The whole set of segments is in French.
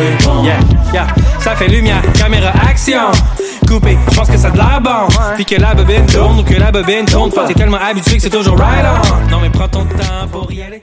est bon. Yeah, yeah, ça fait lumière, caméra, action. Coupé, je pense que ça de l'air bon. Puis que la bobine tourne ou que la bobine tourne pas. T'es tellement habitué que c'est toujours right on. Non, mais prends ton temps pour y aller.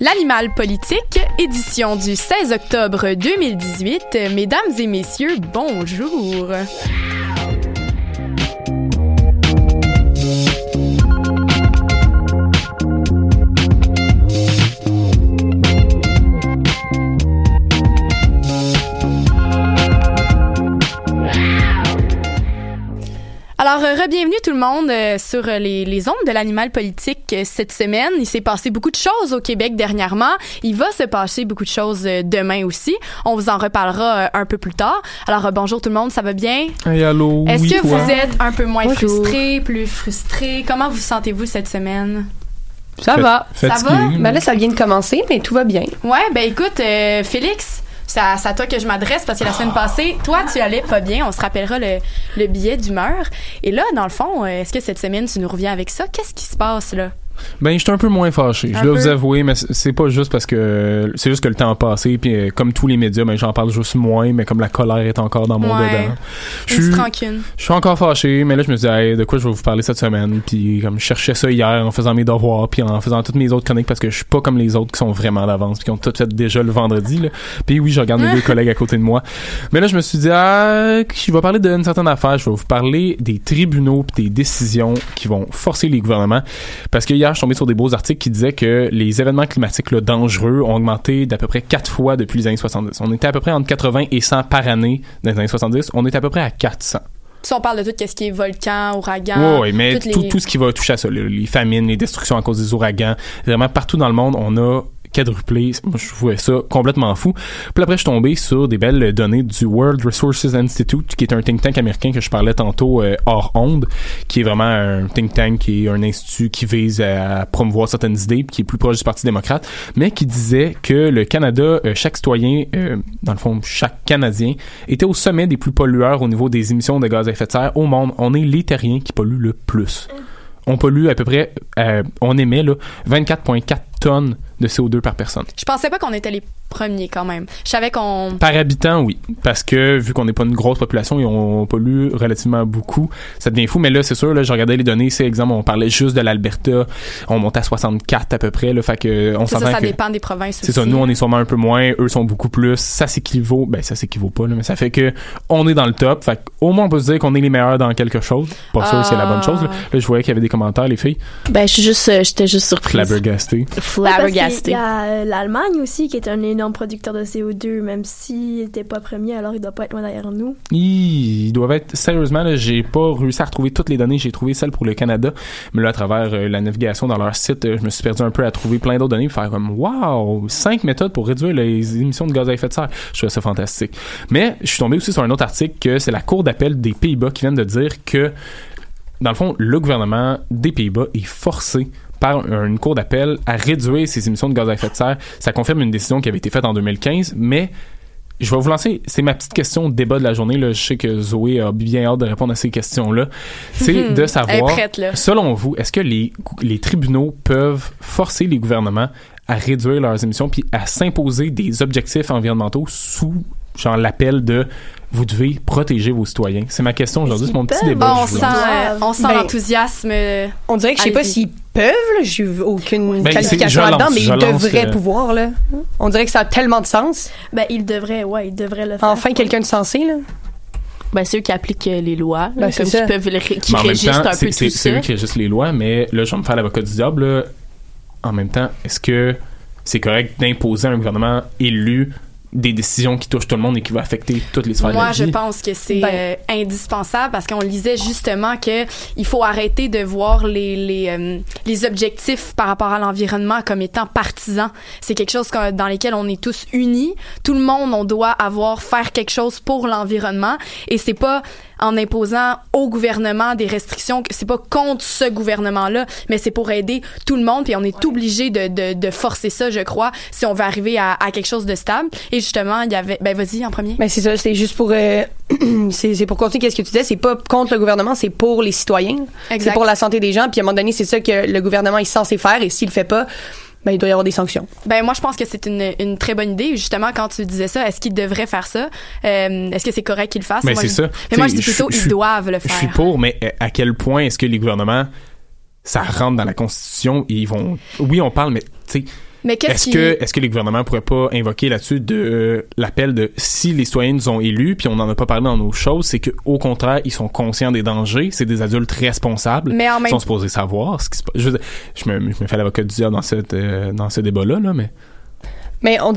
L'animal politique, édition du 16 octobre 2018. Mesdames et messieurs, bonjour. Alors, euh, bienvenue tout le monde euh, sur euh, les, les ondes de l'animal politique euh, cette semaine. Il s'est passé beaucoup de choses au Québec dernièrement. Il va se passer beaucoup de choses euh, demain aussi. On vous en reparlera un peu plus tard. Alors, bonjour tout le monde, ça va bien? Hey, allô, Est-ce oui, que toi? vous êtes un peu moins Bonjour. frustré, plus frustré? Comment vous sentez-vous cette semaine? Ça va. Ça va? là. Ben là, ça vient de commencer, mais tout va bien. Ouais, ben écoute, euh, Félix, c'est à toi que je m'adresse parce que la semaine passée, toi, tu allais pas bien. On se rappellera le, le billet d'humeur. Et là, dans le fond, euh, est-ce que cette semaine, tu nous reviens avec ça? Qu'est-ce qui se passe là? Ben, je suis un peu moins fâché. Un Je dois peu? vous avouer, mais c'est pas juste parce que c'est juste que le temps a passé, puis euh, comme tous les médias, ben j'en parle juste moins, mais comme la colère est encore dans mon Ouais. dedans. Je suis- rancune. je suis encore fâché, mais là je me dis hey, de quoi je vais vous parler cette semaine, puis comme je cherchais ça hier en faisant mes devoirs, puis en faisant toutes mes autres chroniques parce que je suis pas comme les autres qui sont vraiment d'avance, puis qui ont tout fait déjà le vendredi là. Puis oui, je regarde mes deux collègues à côté de moi. Mais là je me suis dit ah, je vais parler d'une certaine affaire, je vais vous parler des tribunaux puis des décisions qui vont forcer les gouvernements parce que hier je suis tombé sur des beaux articles qui disaient que les événements climatiques là, dangereux ont augmenté d'à peu près quatre fois depuis les années 70. On était à peu près entre 80 et 100 par année dans les années 70, on est à peu près à 400. Si on parle de tout ce qui est volcan, ouragan, Oui, mais les- tout, tout ce qui va toucher à ça, le- les famines, les destructions à cause des ouragans, vraiment partout dans le monde, on a quadruplé. Moi, je trouvais ça complètement fou. Puis après, je suis tombé sur des belles données du World Resources Institute, qui est un think tank américain que je parlais tantôt euh, hors onde, qui est vraiment un think tank, qui est un institut qui vise à promouvoir certaines idées, qui est plus proche du Parti démocrate, mais qui disait que le Canada, euh, chaque citoyen, euh, dans le fond, chaque Canadien, était au sommet des plus pollueurs au niveau des émissions de gaz à effet de serre au monde. On est les qui polluent le plus. On pollue à peu près, on émet là, 24,4 tonnes de CO2 par personne. Je pensais pas qu'on était les premiers quand même. Je savais qu'on. Par habitant, oui. Parce que vu qu'on n'est pas une grosse population et on pollue relativement beaucoup, ça devient fou. Mais là, c'est sûr, là, je regardais les données. C'est exemple, on parlait juste de l'Alberta. On monte à 64 à peu près. Là, fait que on ça, ça que. dépend des provinces. C'est ça, nous on est sûrement un peu moins, eux sont beaucoup plus, ça s'équivaut, ben ça s'équivaut pas là, mais ça fait que on est dans le top, fait au moins on peut se dire qu'on est les meilleurs dans quelque chose. Pas sûr si c'est la bonne chose. Là, Ah. Là, je voyais qu'il y avait des commentaires les filles, Ben, je suis juste, euh, j'étais juste surprise. Flabbergastée. Il y a euh, l'Allemagne aussi qui est un énorme producteur de CO2, même s'il n'était pas premier, alors il doit pas être loin derrière nous. Ils, doivent être sérieusement là, j'ai pas réussi à retrouver toutes les données, j'ai trouvé celle pour le Canada, mais là à travers euh, la navigation dans leur site, euh, je me suis perdu un peu à trouver plein d'autres données, pour faire comme wow, cinq méthodes pour réduire les émissions de gaz à effet de serre. Je trouvais ça fantastique. Mais je suis tombé aussi sur un autre article que c'est la Cour d'appel des Pays-Bas qui vient de dire que dans le fond, le gouvernement des Pays-Bas est forcé par une cour d'appel à réduire ses émissions de gaz à effet de serre. Ça confirme une décision qui avait été faite en 2015, mais je vais vous lancer, c'est ma petite question débat de la journée. Là. Je sais que Zoé a bien hâte de répondre à ces questions-là. C'est de savoir, prête, selon vous, est-ce que les, les tribunaux peuvent forcer les gouvernements à réduire leurs émissions puis à s'imposer des objectifs environnementaux sous genre l'appel de vous devez protéger vos citoyens? C'est ma question aujourd'hui, c'est mon petit débat. Bon, on sent, euh, on sent Ben, l'enthousiasme. euh, On dirait que je sais pas s'ils peuvent, là, j'ai aucune Ben, qualification là-dedans, mais ils devraient pouvoir, là. On dirait que ça a tellement de sens. Ben, il devrait, ouais, il devrait le faire. Enfin, quelqu'un de sensé, là. Ben, c'est eux qui appliquent euh, les lois, Ben, comme ça. qui peuvent, le qui même régissent temps, un c'est- peu c'est tout c'est ça. eux qui régissent les lois, mais là, je vais me faire l'avocat du diable. là. En même temps, est-ce que c'est correct d'imposer à un gouvernement élu des décisions qui touchent tout le monde et qui vont affecter toutes les sphères de Moi, la je pense que c'est Ben. euh, indispensable parce qu'on lisait justement que il faut arrêter de voir les les, euh, les objectifs par rapport à l'environnement comme étant partisans. C'est quelque chose que- dans lequel on est tous unis. Tout le monde, on doit avoir faire quelque chose pour l'environnement et c'est pas en imposant au gouvernement des restrictions, c'est pas contre ce gouvernement-là, mais c'est pour aider tout le monde, puis on est obligé de, de, de forcer ça, je crois, si on veut arriver à, à quelque chose de stable. Et justement, il y avait... Ben, vas-y, en premier. Ben, c'est ça, c'est juste pour, euh, c'est c'est pour continuer qu'est-ce que tu disais, c'est pas contre le gouvernement, c'est pour les citoyens. C'est pour la santé des gens, puis à un moment donné, c'est ça que le gouvernement est censé faire, et s'il le fait pas, ben, il doit y avoir des sanctions. Ben moi je pense que c'est une, une très bonne idée justement quand tu disais ça est-ce qu'ils devraient faire ça? Euh, est-ce que c'est correct qu'ils le fassent Ben, Moi, c'est je- ça. mais moi je dis plutôt ils suis- doivent le Je suis faire pour, mais à quel point est-ce que les gouvernements, ça rentre dans la Constitution et ils vont... Oui, on parle, mais tu sais... mais Est-ce que, est-ce que les gouvernements pourraient pas invoquer là-dessus de euh, l'appel de si les citoyens nous ont élus, puis on n'en a pas parlé dans nos choses, c'est que au contraire ils sont conscients des dangers, c'est des adultes responsables, Mais en ils sont supposés savoir ce qui se passe. Je, me, je me fais l'avocat du diable dans cette euh, dans ce débat-là, là, mais Mais on,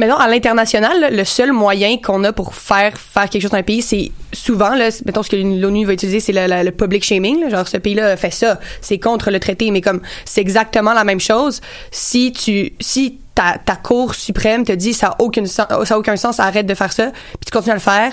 maintenant, à l'international, le seul moyen qu'on a pour faire faire quelque chose dans un pays, c'est souvent, là, mettons, ce que l'ONU va utiliser, c'est le, public shaming. là. genre, ce pays-là fait ça. C'est contre le traité, mais comme c'est exactement la même chose. Si tu, si ta, ta Cour suprême te dit ça a aucun sens, ça a aucun sens, arrête de faire ça, puis tu continues à le faire.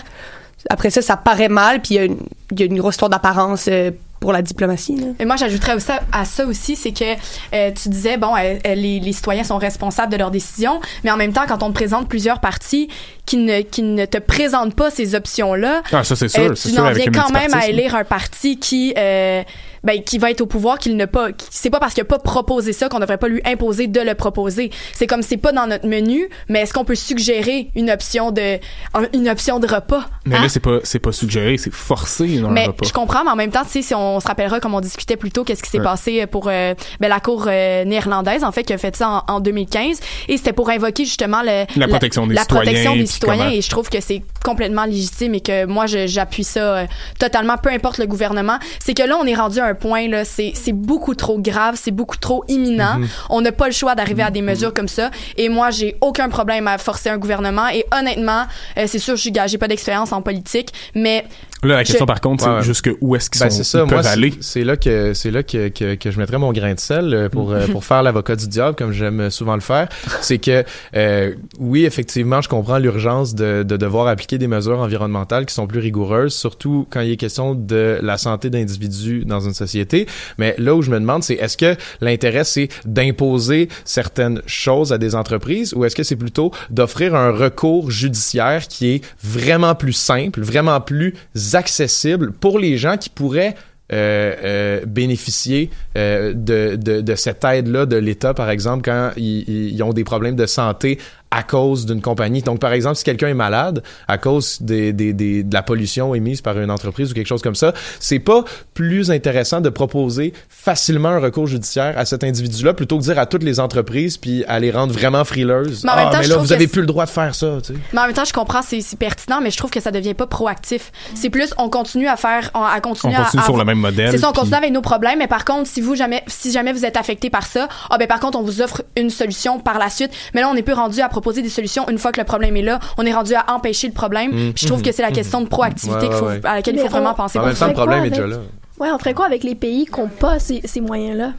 Après ça, ça paraît mal, puis il y, a une- il y a une grosse histoire d'apparence euh, pour la diplomatie. Et moi, j'ajouterais à, ça aussi, c'est que euh, tu disais, bon, euh, euh, les, citoyens sont responsables de leurs décisions, mais en même temps, quand on te présente plusieurs partis qui ne, qui ne te présentent pas ces options-là, ah, ça c'est sûr, euh, c'est tu sûr n'en viens quand même à élire un parti qui, euh, ben, qui va être au pouvoir, qu'il ne pas, c'est pas parce qu'il n'a pas proposé ça qu'on devrait pas lui imposer de le proposer. C'est comme c'est pas dans notre menu, mais est-ce qu'on peut suggérer une option de, un- une option de repas? Mais hein? là c'est pas c'est pas suggéré, c'est forcé dans Mais repas. je comprends, mais en même temps, tu sais, si on se rappellera, comme on discutait plus tôt, qu'est-ce qui s'est Ouais. passé pour euh, ben, la cour euh, néerlandaise, en fait, qui a fait ça en, en 2015, et c'était pour invoquer justement le, La protection des la citoyens, protection des comment- et je trouve que c'est complètement légitime et que moi, j'appuie ça euh, totalement, peu importe le gouvernement. C'est que là, on est rendu à un point, là, c'est beaucoup trop grave, c'est beaucoup trop imminent. Mm-hmm. On n'a pas le choix d'arriver à des mesures comme ça, et moi, j'ai aucun problème à forcer un gouvernement, et honnêtement, euh, c'est sûr, je j'ai pas d'expérience en politique, mais Là la question par contre, c'est Ouais, jusque où est-ce qu'ils Ben, sont ça. ils Moi, peuvent aller. c'est- c'est là que c'est là que, que, que je mettrais mon grain de sel euh, pour euh, pour faire l'avocat du diable comme j'aime souvent le faire. C'est que euh, oui, effectivement, je comprends l'urgence de, de devoir appliquer des mesures environnementales qui sont plus rigoureuses, surtout quand il est question de la santé d'individus dans une société. Mais là où je me demande, c'est est-ce que l'intérêt c'est d'imposer certaines choses à des entreprises ou est-ce que c'est plutôt d'offrir un recours judiciaire qui est vraiment plus simple, vraiment plus accessible pour les gens qui pourraient euh, euh, bénéficier euh, de, de, cette aide-là de l'État, par exemple, quand ils ont des problèmes de santé à cause d'une compagnie. Donc, par exemple, si quelqu'un est malade à cause des, des, des, de la pollution émise par une entreprise ou quelque chose comme ça, c'est pas plus intéressant de proposer facilement un recours judiciaire à cet individu-là plutôt que de dire à toutes les entreprises puis à les rendre vraiment frileuses. Mais en même ah, temps, mais là, vous avez plus le droit de faire ça, tu sais. Mais en même temps, je comprends, c'est c'est pertinent, mais je trouve que ça devient pas proactif. C'est plus, on continue à faire, on- à continuer On continue à, sur à- le même modèle, C'est ça, on puis- continue avec nos problèmes, mais par contre, si vous jamais, si jamais vous êtes affecté par ça, ah ben par contre, on vous offre une solution par la suite. Mais là, on n'est plus rendu à proposer des solutions une fois que le problème est là. On est rendu à empêcher le problème. Mm. Puis Je trouve que c'est la question de proactivité Ouais, ouais, à laquelle il faut vraiment penser. En pour même temps, ça. le problème est déjà là. Ouais, on ferait quoi avec les pays qui n'ont pas ces, ces moyens-là?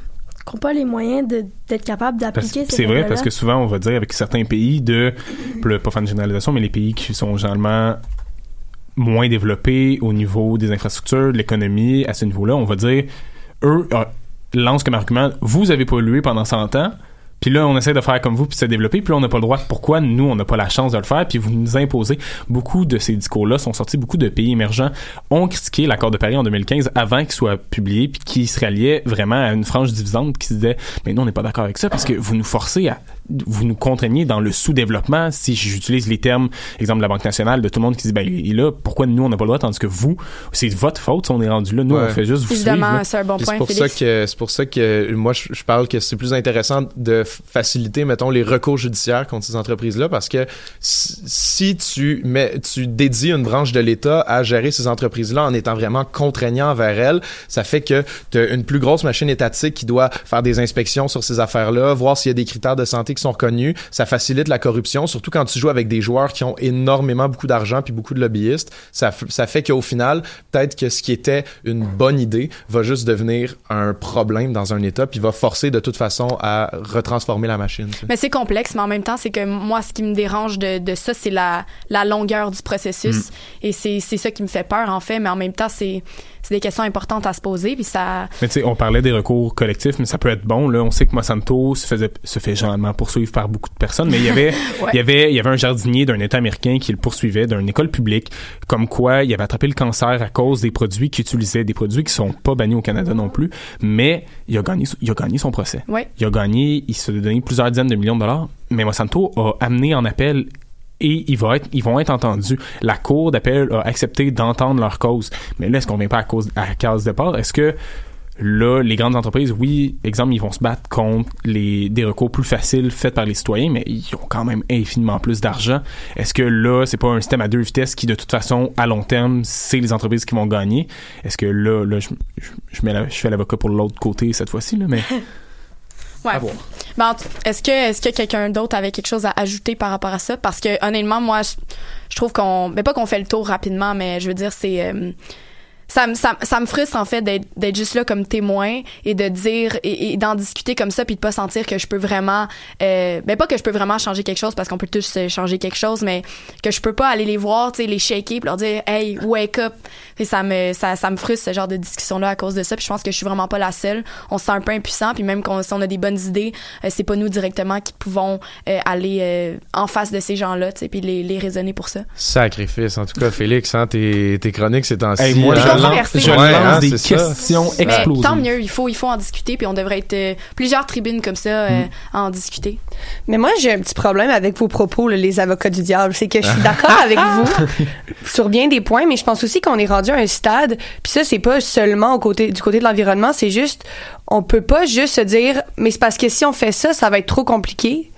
Qui n'ont pas les moyens de- d'être capables d'appliquer ces C'est vrai, parce que souvent, on va dire avec certains pays de, pas faire une généralisation, mais les pays qui sont généralement moins développés au niveau des infrastructures, de l'économie, à ce niveau-là, on va dire, eux euh, lancent comme argument, vous avez pollué pendant 100 ans, puis là, on essaie de faire comme vous, puis de se développer, puis là, on n'a pas le droit. Pourquoi nous, on n'a pas la chance de le faire, puis vous nous imposez. Beaucoup de ces discours-là sont sortis, beaucoup de pays émergents ont critiqué l'accord de Paris en 2015 avant qu'il soit publié, puis qui se ralliait vraiment à une frange divisante qui se disait, mais nous, on n'est pas d'accord avec ça, parce que vous nous forcez à, vous nous contraignez dans le sous-développement, si j'utilise les termes, exemple de la Banque nationale, de tout le monde qui dit, ben, et là, pourquoi nous, on n'a pas le droit, tandis que vous, c'est votre faute si on est rendu là, nous, Ouais. on fait juste vous Évidemment, c'est un bon Puis point, C'est pour, ça que, c'est pour ça que moi, je, je parle que c'est plus intéressant de faciliter, mettons, les recours judiciaires contre ces entreprises-là parce que si, si tu, mets, tu dédies une branche de l'État à gérer ces entreprises-là en étant vraiment contraignant envers elles, ça fait que tu as une plus grosse machine étatique qui doit faire des inspections sur ces affaires-là, voir s'il y a des critères de santé qui sont reconnus. Ça facilite la corruption, surtout quand tu joues avec des joueurs qui ont énormément beaucoup d'argent puis beaucoup de lobbyistes. Ça, ça fait qu'au final, peut-être que ce qui était une bonne idée va juste devenir un problème dans un État puis va forcer de toute façon à retransformer la machine. Mais c'est complexe, mais en même temps, c'est que moi, ce qui me dérange de, de ça, c'est la, la longueur du processus. Mm. Et c'est ça qui me fait peur, en fait. Mais en même temps, c'est c'est des questions importantes à se poser. Puis ça. Mais tu sais, on parlait des recours collectifs, mais ça peut être bon. Là, on sait que Monsanto se faisait se fait généralement poursuivre par beaucoup de personnes, mais il y avait Ouais. il y avait il y avait un jardinier d'un État américain qui le poursuivait d'une école publique, comme quoi il avait attrapé le cancer à cause des produits qu'il utilisait, des produits qui sont pas bannis au Canada non plus, mais il a gagné il a gagné son procès. Ouais. Il a gagné, il se donné plusieurs dizaines de millions de dollars, mais Monsanto a amené en appel et il va être, ils vont être entendus. La cour d'appel a accepté d'entendre leur cause. Mais là, est-ce qu'on vient pas à cause à case de départ? Est-ce que là, les grandes entreprises, oui, exemple, ils vont se battre contre les, des recours plus faciles faits par les citoyens, mais ils ont quand même infiniment plus d'argent. Est-ce que là, c'est pas un système à deux vitesses qui, de toute façon, à long terme, c'est les entreprises qui vont gagner? Est-ce que là, là, je, je fais l'avocat pour l'autre côté cette fois-ci, là, mais. Ouais. À voir. Ben, est-ce que est-ce que quelqu'un d'autre avait quelque chose à ajouter par rapport à ça? Parce que honnêtement moi je, je trouve qu'on ben pas qu'on fait le tour rapidement mais je veux dire c'est euh, ça, me- ça, me- ça me frustre en fait d'être d'être juste là comme témoin et de dire et, et d'en discuter comme ça puis de pas sentir que je peux vraiment euh, ben pas que je peux vraiment changer quelque chose parce qu'on peut tous euh, changer quelque chose mais que je peux pas aller les voir tu sais les shaker puis leur dire hey wake up et ça me ça, ça me frustre ce genre de discussion là à cause de ça puis je pense que je suis vraiment pas la seule on se sent un peu impuissant puis même qu'on- si on a des bonnes idées euh, c'est pas nous directement qui pouvons euh, aller euh, en face de ces gens là tu sais puis les, les raisonner pour ça Sacrifice. En tout cas, Félix, hein, tes, tes chroniques ces temps-ci. Hey, moi, hein. Je lance, controversé. je Ouais, lance hein, des c'est ça. questions mais explosives. tant mieux il faut il faut en discuter puis on devrait être euh, plusieurs tribunes comme ça euh, Mm. à en discuter Mais moi, j'ai un petit problème avec vos propos, là, les avocats du diable. C'est que je suis d'accord avec vous sur bien des points, mais je pense aussi qu'on est rendu à un stade. Puis ça, c'est pas seulement au côté, du côté de l'environnement, c'est juste, on peut pas juste se dire, mais c'est parce que si on fait ça, ça va être trop compliqué.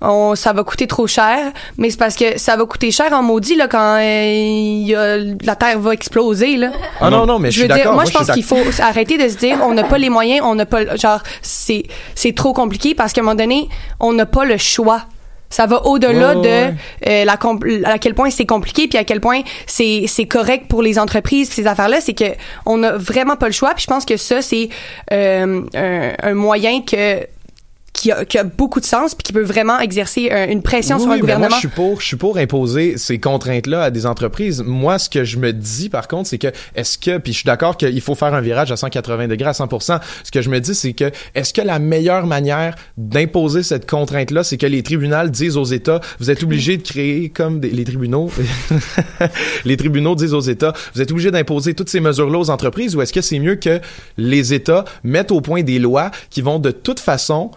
On, ça va coûter trop cher, mais c'est parce que ça va coûter cher en maudit là quand euh, a- la terre va exploser là. Ah non, non, mais je je suis veux dire, moi, je pense qu'il faut arrêter de se dire on n'a pas les moyens, on n'a pas genre c'est c'est trop compliqué parce qu'à un moment donné, on n'a pas le choix. Ça va au-delà de ouais, euh, la à quel point c'est compliqué puis à quel point c'est c'est correct pour les entreprises ces affaires-là, c'est que on n'a vraiment pas le choix. Puis je pense que ça c'est euh, un, un moyen que qui a, qui a beaucoup de sens puis qui peut vraiment exercer euh, une pression Oui, sur un oui, mais gouvernement. Moi, je suis pour, je suis pour imposer ces contraintes-là à des entreprises. Moi, ce que je me dis, par contre, c'est que est-ce que, puis je suis d'accord qu'il faut faire un virage à 180 degrés à 100%. Ce que je me dis, c'est que est-ce que la meilleure manière d'imposer cette contrainte-là, c'est que les tribunaux disent aux États, vous êtes obligés de créer comme des- les tribunaux, les tribunaux disent aux États, vous êtes obligés d'imposer toutes ces mesures-là aux entreprises, ou est-ce que c'est mieux que les États mettent au point des lois qui vont de toute façon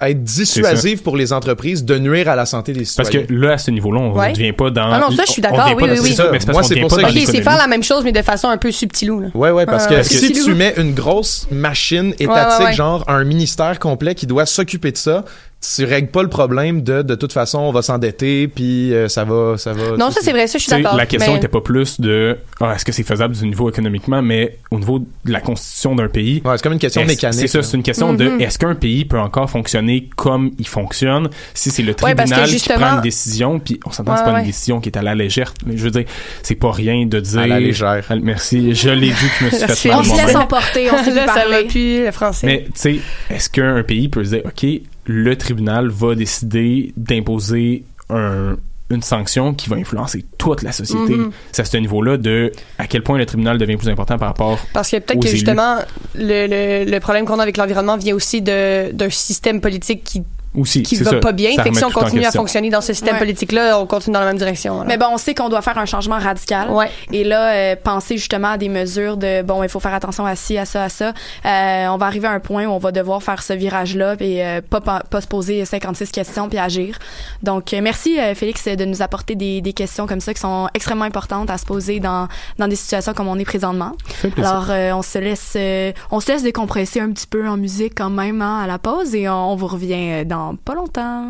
être dissuasives pour les entreprises de nuire à la santé des Parce citoyens. que là, à ce niveau-là, on Ouais. ne devient pas dans. Ah non, ça, je suis d'accord, oui, oui, oui. ça, mais parce Moi, c'est devient pour pas ça que- Ok, c'est faire la même chose, mais de façon un peu subtilou. Là. Ouais, ouais, parce que ouais. si tu mets une grosse machine étatique, Ouais, ouais, ouais. genre un ministère complet qui doit s'occuper de ça, tu règles pas le problème de de toute façon on va s'endetter puis euh, ça va ça va Non, ça c'est vrai, ça je suis d'accord. La question mais- n'était pas plus de ah, est-ce que c'est faisable du niveau économiquement, mais au niveau de la constitution d'un pays. Ouais, c'est comme une question mécanique, C'est ça, c'est une question Mhm. de est-ce qu'un pays peut encore fonctionner comme il fonctionne si c'est le Ouais, tribunal qui prend une décision, puis on s'entend, c'est Ouais, pas ouais. une décision qui est à la légère. Mais je veux dire, c'est pas rien de dire. À la légère. Merci, je l'ai dit que je me suis fait On mal On se laisse emporter, on ça va parler. plus le français. Mais tu sais, est-ce qu'un pays peut se dire, OK, le tribunal va décider d'imposer un- une sanction qui va influencer toute la société? Mhm. C'est à ce niveau-là de à quel point le tribunal devient plus important par rapport Parce que peut-être que justement, le, le, le problème qu'on a avec l'environnement vient aussi de- d'un système politique qui, aussi. qui va ça. pas bien. Ça Fait que si on continue à fonctionner dans ce système Ouais. politique-là, on continue dans la même direction. alors. Mais bon, on sait qu'on doit faire un changement radical. Ouais. Et là, euh, penser justement à des mesures de bon, il faut faire attention à ci, à ça, à ça. Euh, on va arriver à un point où on va devoir faire ce virage-là et euh, pas, pas, pas se poser 56 questions puis agir. Donc, euh, merci euh, Félix de nous apporter des, des questions comme ça qui sont extrêmement importantes à se poser dans, dans des situations comme on est présentement. Alors, euh, on se laisse euh, on se laisse décompresser un petit peu en musique quand même hein, à la pause et on, on vous revient euh, dans pas longtemps.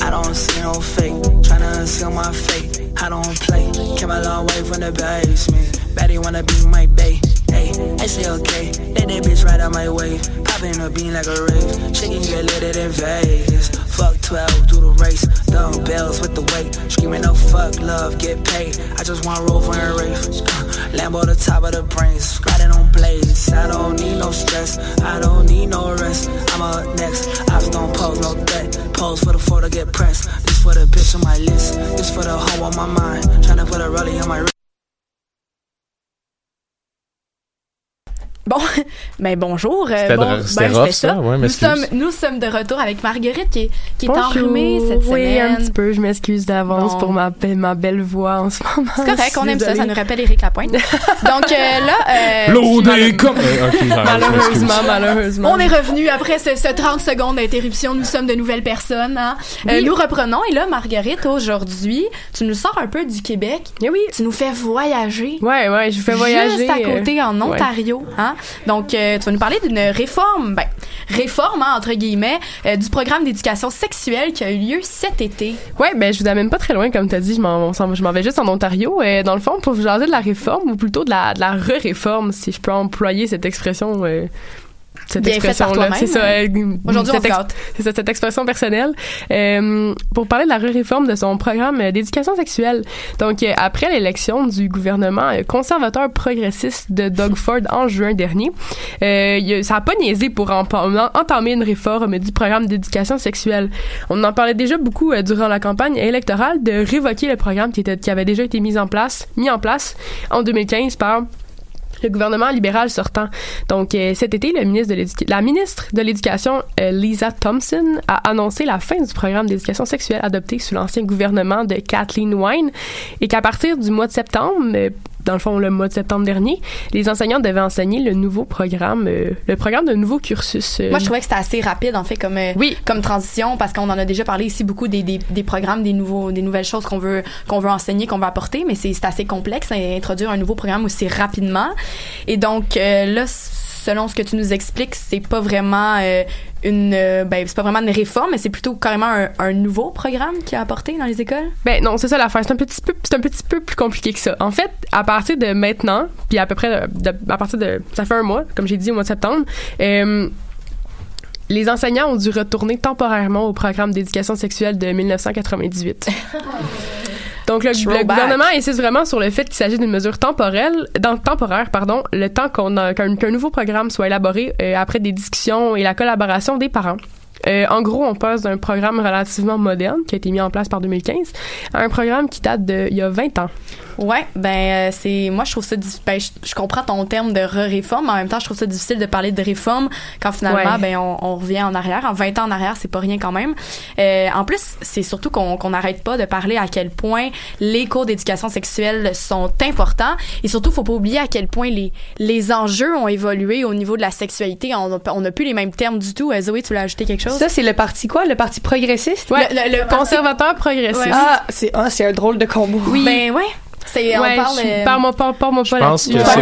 I don't see no fake, tryna conceal my fate. I don't play, came a long way from the basement. Baddie wanna be my bae. I say okay, let that bitch right out my way. Popping a bean like a rave, she can get lit in Vegas. Fuck 12, do the race, dumbbells with the weight. Screaming no fuck love, get paid. I just want roll for a race. Uh, Lambo the top of the brains, riding on blades. I don't need no stress, I don't need no rest. I'm up next, ops don't pose no threat. Pose for the photo, get pressed. This for the bitch on my list, this for the hoe on my mind. Tryna put a rollie on my wrist. Bon, ben bonjour. euh, C'était bon, ben, ça? Ouais, nous sommes nous sommes de retour avec Marguerite qui est, qui est enrhumée cette Oui, semaine. un petit peu. Je m'excuse d'avance Bon. pour ma, ma belle voix en ce moment. C'est correct, on aime ça, ça nous rappelle Éric Lapointe. Donc euh, là, euh, des comme. Malheureusement, malheureusement. On est revenu après ce, ce 30 secondes d'interruption. Nous sommes de nouvelles personnes. Hein? Euh, Oui. nous reprenons. Et là, Marguerite, aujourd'hui, tu nous sors un peu du Québec. Eh oui. Tu nous fais voyager. Ouais, ouais, je vous fais voyager. Juste à côté, en ouais. Ontario. Hein? Donc, euh, tu vas nous parler d'une réforme, ben, réforme, hein, entre guillemets, euh, du programme d'éducation sexuelle qui a eu lieu cet été. Ouais, ben je vous amène pas très loin, comme t'as dit, je m'en, je m'en vais juste en Ontario. Et dans le fond, pour vous jaser de la réforme, ou plutôt de la re-réforme, si je peux employer cette expression. Cette expression-là. C'est ça. euh, Aujourd'hui, on ex-. C'est ça, cette expression personnelle. Euh, pour parler de la réforme de son programme euh, d'éducation sexuelle. Donc, euh, après l'élection du gouvernement conservateur progressiste de Doug Ford en juin dernier, euh, ça a pas niaisé pour entamer une réforme du programme d'éducation sexuelle. On en parlait déjà beaucoup durant la campagne électorale de révoquer le programme qui, était, qui avait déjà été mis en place, mis en place en 2015 par le gouvernement libéral sortant. Donc euh, cet été, la ministre de l'Éducation, euh, Lisa Thompson, a annoncé la fin du programme d'éducation sexuelle adopté sous l'ancien gouvernement de Kathleen Wine et qu'à partir du mois de septembre, euh, dans le fond le mois de septembre dernier, les enseignants devaient enseigner le nouveau programme, euh, le programme de nouveau cursus. euh, Moi, je trouvais que c'était assez rapide, en fait, comme, euh, comme transition, parce qu'on en a déjà parlé ici beaucoup des, des, des programmes, des, nouveaux, des nouvelles choses qu'on veut, qu'on veut enseigner, qu'on veut apporter, mais c'est assez complexe à introduire un nouveau programme aussi rapidement. Et donc, là, selon ce que tu nous expliques, c'est pas vraiment euh, une, euh, ben, c'est pas vraiment une réforme, mais c'est plutôt carrément un, un nouveau programme qui a apporté dans les écoles? Ben non, c'est ça l'affaire. C'est un petit peu, c'est un petit peu plus compliqué que ça. En fait, à partir de maintenant, puis à peu près, de- de- à partir de, ça fait un mois, comme j'ai dit au mois de septembre. euh, les enseignants ont dû retourner temporairement au programme d'éducation sexuelle de 1998. Donc le, gouvernement insiste vraiment sur le fait qu'il s'agit d'une mesure temporelle, dans, temporaire, pardon, le temps qu'on a- qu'un nouveau programme soit élaboré euh, après des discussions et la collaboration des parents. Euh, en gros, on passe d'un programme relativement moderne qui a été mis en place par 2015 à un programme qui date de il y a 20 ans. Ouais, ben euh, c'est moi je trouve ça ben, je, je comprends ton terme de re-réforme, mais en même temps je trouve ça difficile de parler de réforme quand finalement Ouais. ben on, on revient en arrière, en 20 ans en arrière, c'est pas rien quand même. Euh, en plus, c'est surtout qu'on qu'on n'arrête pas de parler à quel point les cours d'éducation sexuelle sont importants et surtout faut pas oublier à quel point les les enjeux ont évolué au niveau de la sexualité, on n'a plus les mêmes termes du tout. Euh, Zoé, tu voulais ajouter quelque chose? Ça, c'est le parti quoi? Le parti progressiste? Ouais, Le- le- le parti- conservateur progressiste. Ouais. Ah, c'est ah, c'est un drôle de combo. Oui. Ben ouais, c'est Ouais, on parle je- euh, parle-moi pas, parle-moi pas Je pense que C'est parce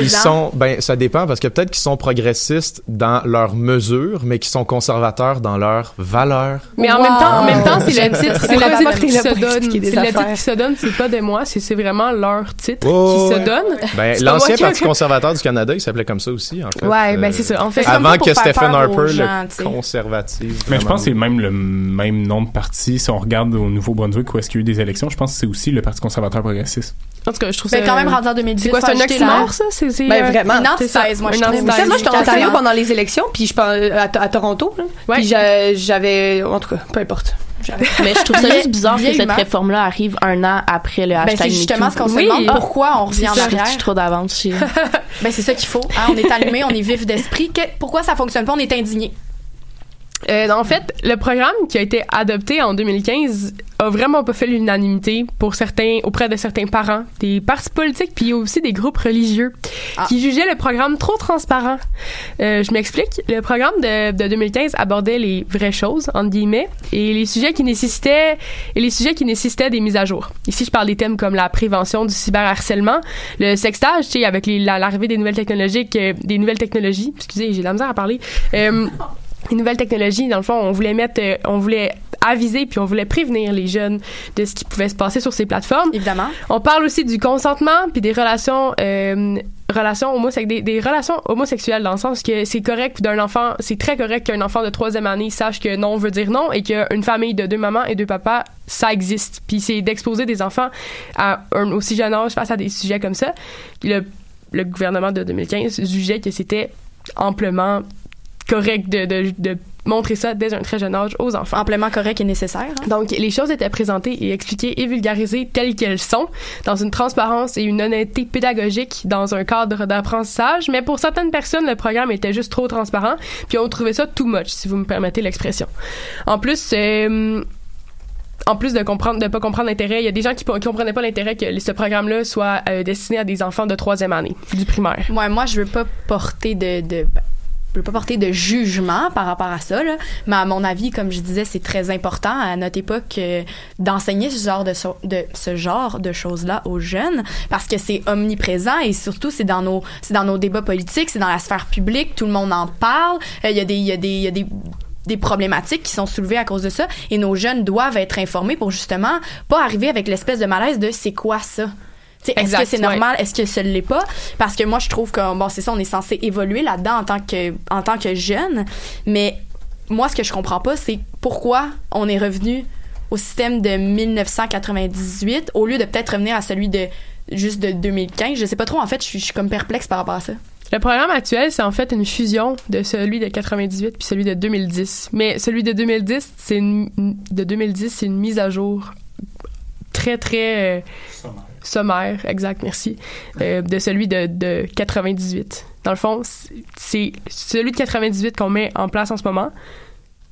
ils hein? sont ben ça dépend parce que peut-être qu'ils sont progressistes dans leurs mesures mais qu'ils sont conservateurs dans leurs valeurs. Mais en même temps, en même temps, c'est le titre, c'est le qui se donne. C'est le titre qui se donne, c'est pas de moi, c'est c'est vraiment leur titre Oh, qui ouais. se donne. Ben, l'ancien Parti conservateur du Canada, il s'appelait comme ça aussi en fait. Ouais, ben Euh, c'est ça. En fait, C'est comme avant que Stephen Harper gens, le conservatise. Mais je pense que c'est même le même nom de parti. Si on regarde au Nouveau-Brunswick où est-ce qu'il y a eu des élections, je pense que c'est aussi le Parti conservateur progressiste. En tout cas, je trouve ça. Ben, quand même rendu en 2018. C'est quoi, c'est un oxymore, ça? C'est, c'est, Ben, euh, vraiment. Une antithèse, moi, je trouve. moi, j'étais en. Ontario pendant les élections, puis je pense à, à Toronto. là. Ouais. Puis j'a- j'avais, en tout cas, peu importe. J'avais- Mais je trouve ça juste bizarre que cette réforme-là arrive un an après le Ben, hashtag c'est justement ce qu'on se demande. Pourquoi on revient en Je arrière? suis trop d'avance. chez- Ben, c'est ça qu'il faut. hein. On est allumé, on est vif d'esprit. Que- pourquoi ça fonctionne pas? On est indigné. Euh, en fait, le programme qui a été adopté en 2015 a vraiment pas fait l'unanimité pour certains, auprès de certains parents, des partis politiques, puis aussi des groupes religieux Ah. qui jugeaient le programme trop transparent. Euh, je m'explique. Le programme de, de 2015 abordait les vraies choses entre guillemets et les sujets qui nécessitaient et les sujets qui nécessitaient des mises à jour. Ici, je parle des thèmes comme la prévention du cyberharcèlement, le sextage, tu sais, avec l'arrivée des nouvelles technologies, euh, des nouvelles technologies. Excusez, j'ai de la misère à parler. Les nouvelles technologies, dans le fond, on voulait mettre, euh, on voulait aviser puis on voulait prévenir les jeunes de ce qui pouvait se passer sur ces plateformes. Évidemment. On parle aussi du consentement puis des relations, euh, relations homosexuelles, des, des relations homosexuelles dans le sens que c'est correct d'un enfant, c'est très correct qu'un enfant de troisième année sache que non veut dire non et qu'une famille de deux mamans et deux papas, ça existe. Puis c'est d'exposer des enfants à un aussi jeune âge face à des sujets comme ça. Le, le gouvernement de 2015 jugeait que c'était amplement correct de, de, de montrer ça dès un très jeune âge aux enfants. Amplement correct et nécessaire. hein. Donc, les choses étaient présentées et expliquées et vulgarisées telles qu'elles sont, dans une transparence et une honnêteté pédagogique dans un cadre d'apprentissage. Mais pour certaines personnes, le programme était juste trop transparent, puis on trouvait ça too much, si vous me permettez l'expression. En plus, euh, en plus de comprendre, de pas comprendre l'intérêt, il y a des gens qui, qui comprenaient pas l'intérêt que ce programme-là soit euh, destiné à des enfants de troisième année du primaire. Ouais, moi, je veux pas porter de, de je veux pas porter de jugement par rapport à ça, mais à mon avis, comme je disais, c'est très important à notre époque euh, d'enseigner ce genre de, choses-là aux jeunes parce que c'est omniprésent et surtout c'est dans nos débats politiques, c'est dans la sphère publique, tout le monde en parle. Euh, Il y a des il y a des des problématiques qui sont soulevées à cause de ça et nos jeunes doivent être informés pour justement pas arriver avec l'espèce de malaise de c'est quoi ça? Est-ce que c'est ouais. normal est-ce que ce l'est pas? Parce que moi je trouve que bon c'est ça on est censé évoluer là-dedans en tant que en tant que jeune. Mais moi ce que je comprends pas c'est pourquoi on est revenu au système de 1998 au lieu de peut-être revenir à celui de juste de 2015 je sais pas trop en fait je suis, je suis comme perplexe par rapport à ça. Le programme actuel, c'est en fait une fusion de celui de 98 puis celui de 2010. Mais celui de 2010, c'est une, de 2010, c'est une mise à jour très très euh, sommaire, exact, merci, euh, de celui de, de 98. Dans le fond, c'est- celui de 98 qu'on met en place en ce moment,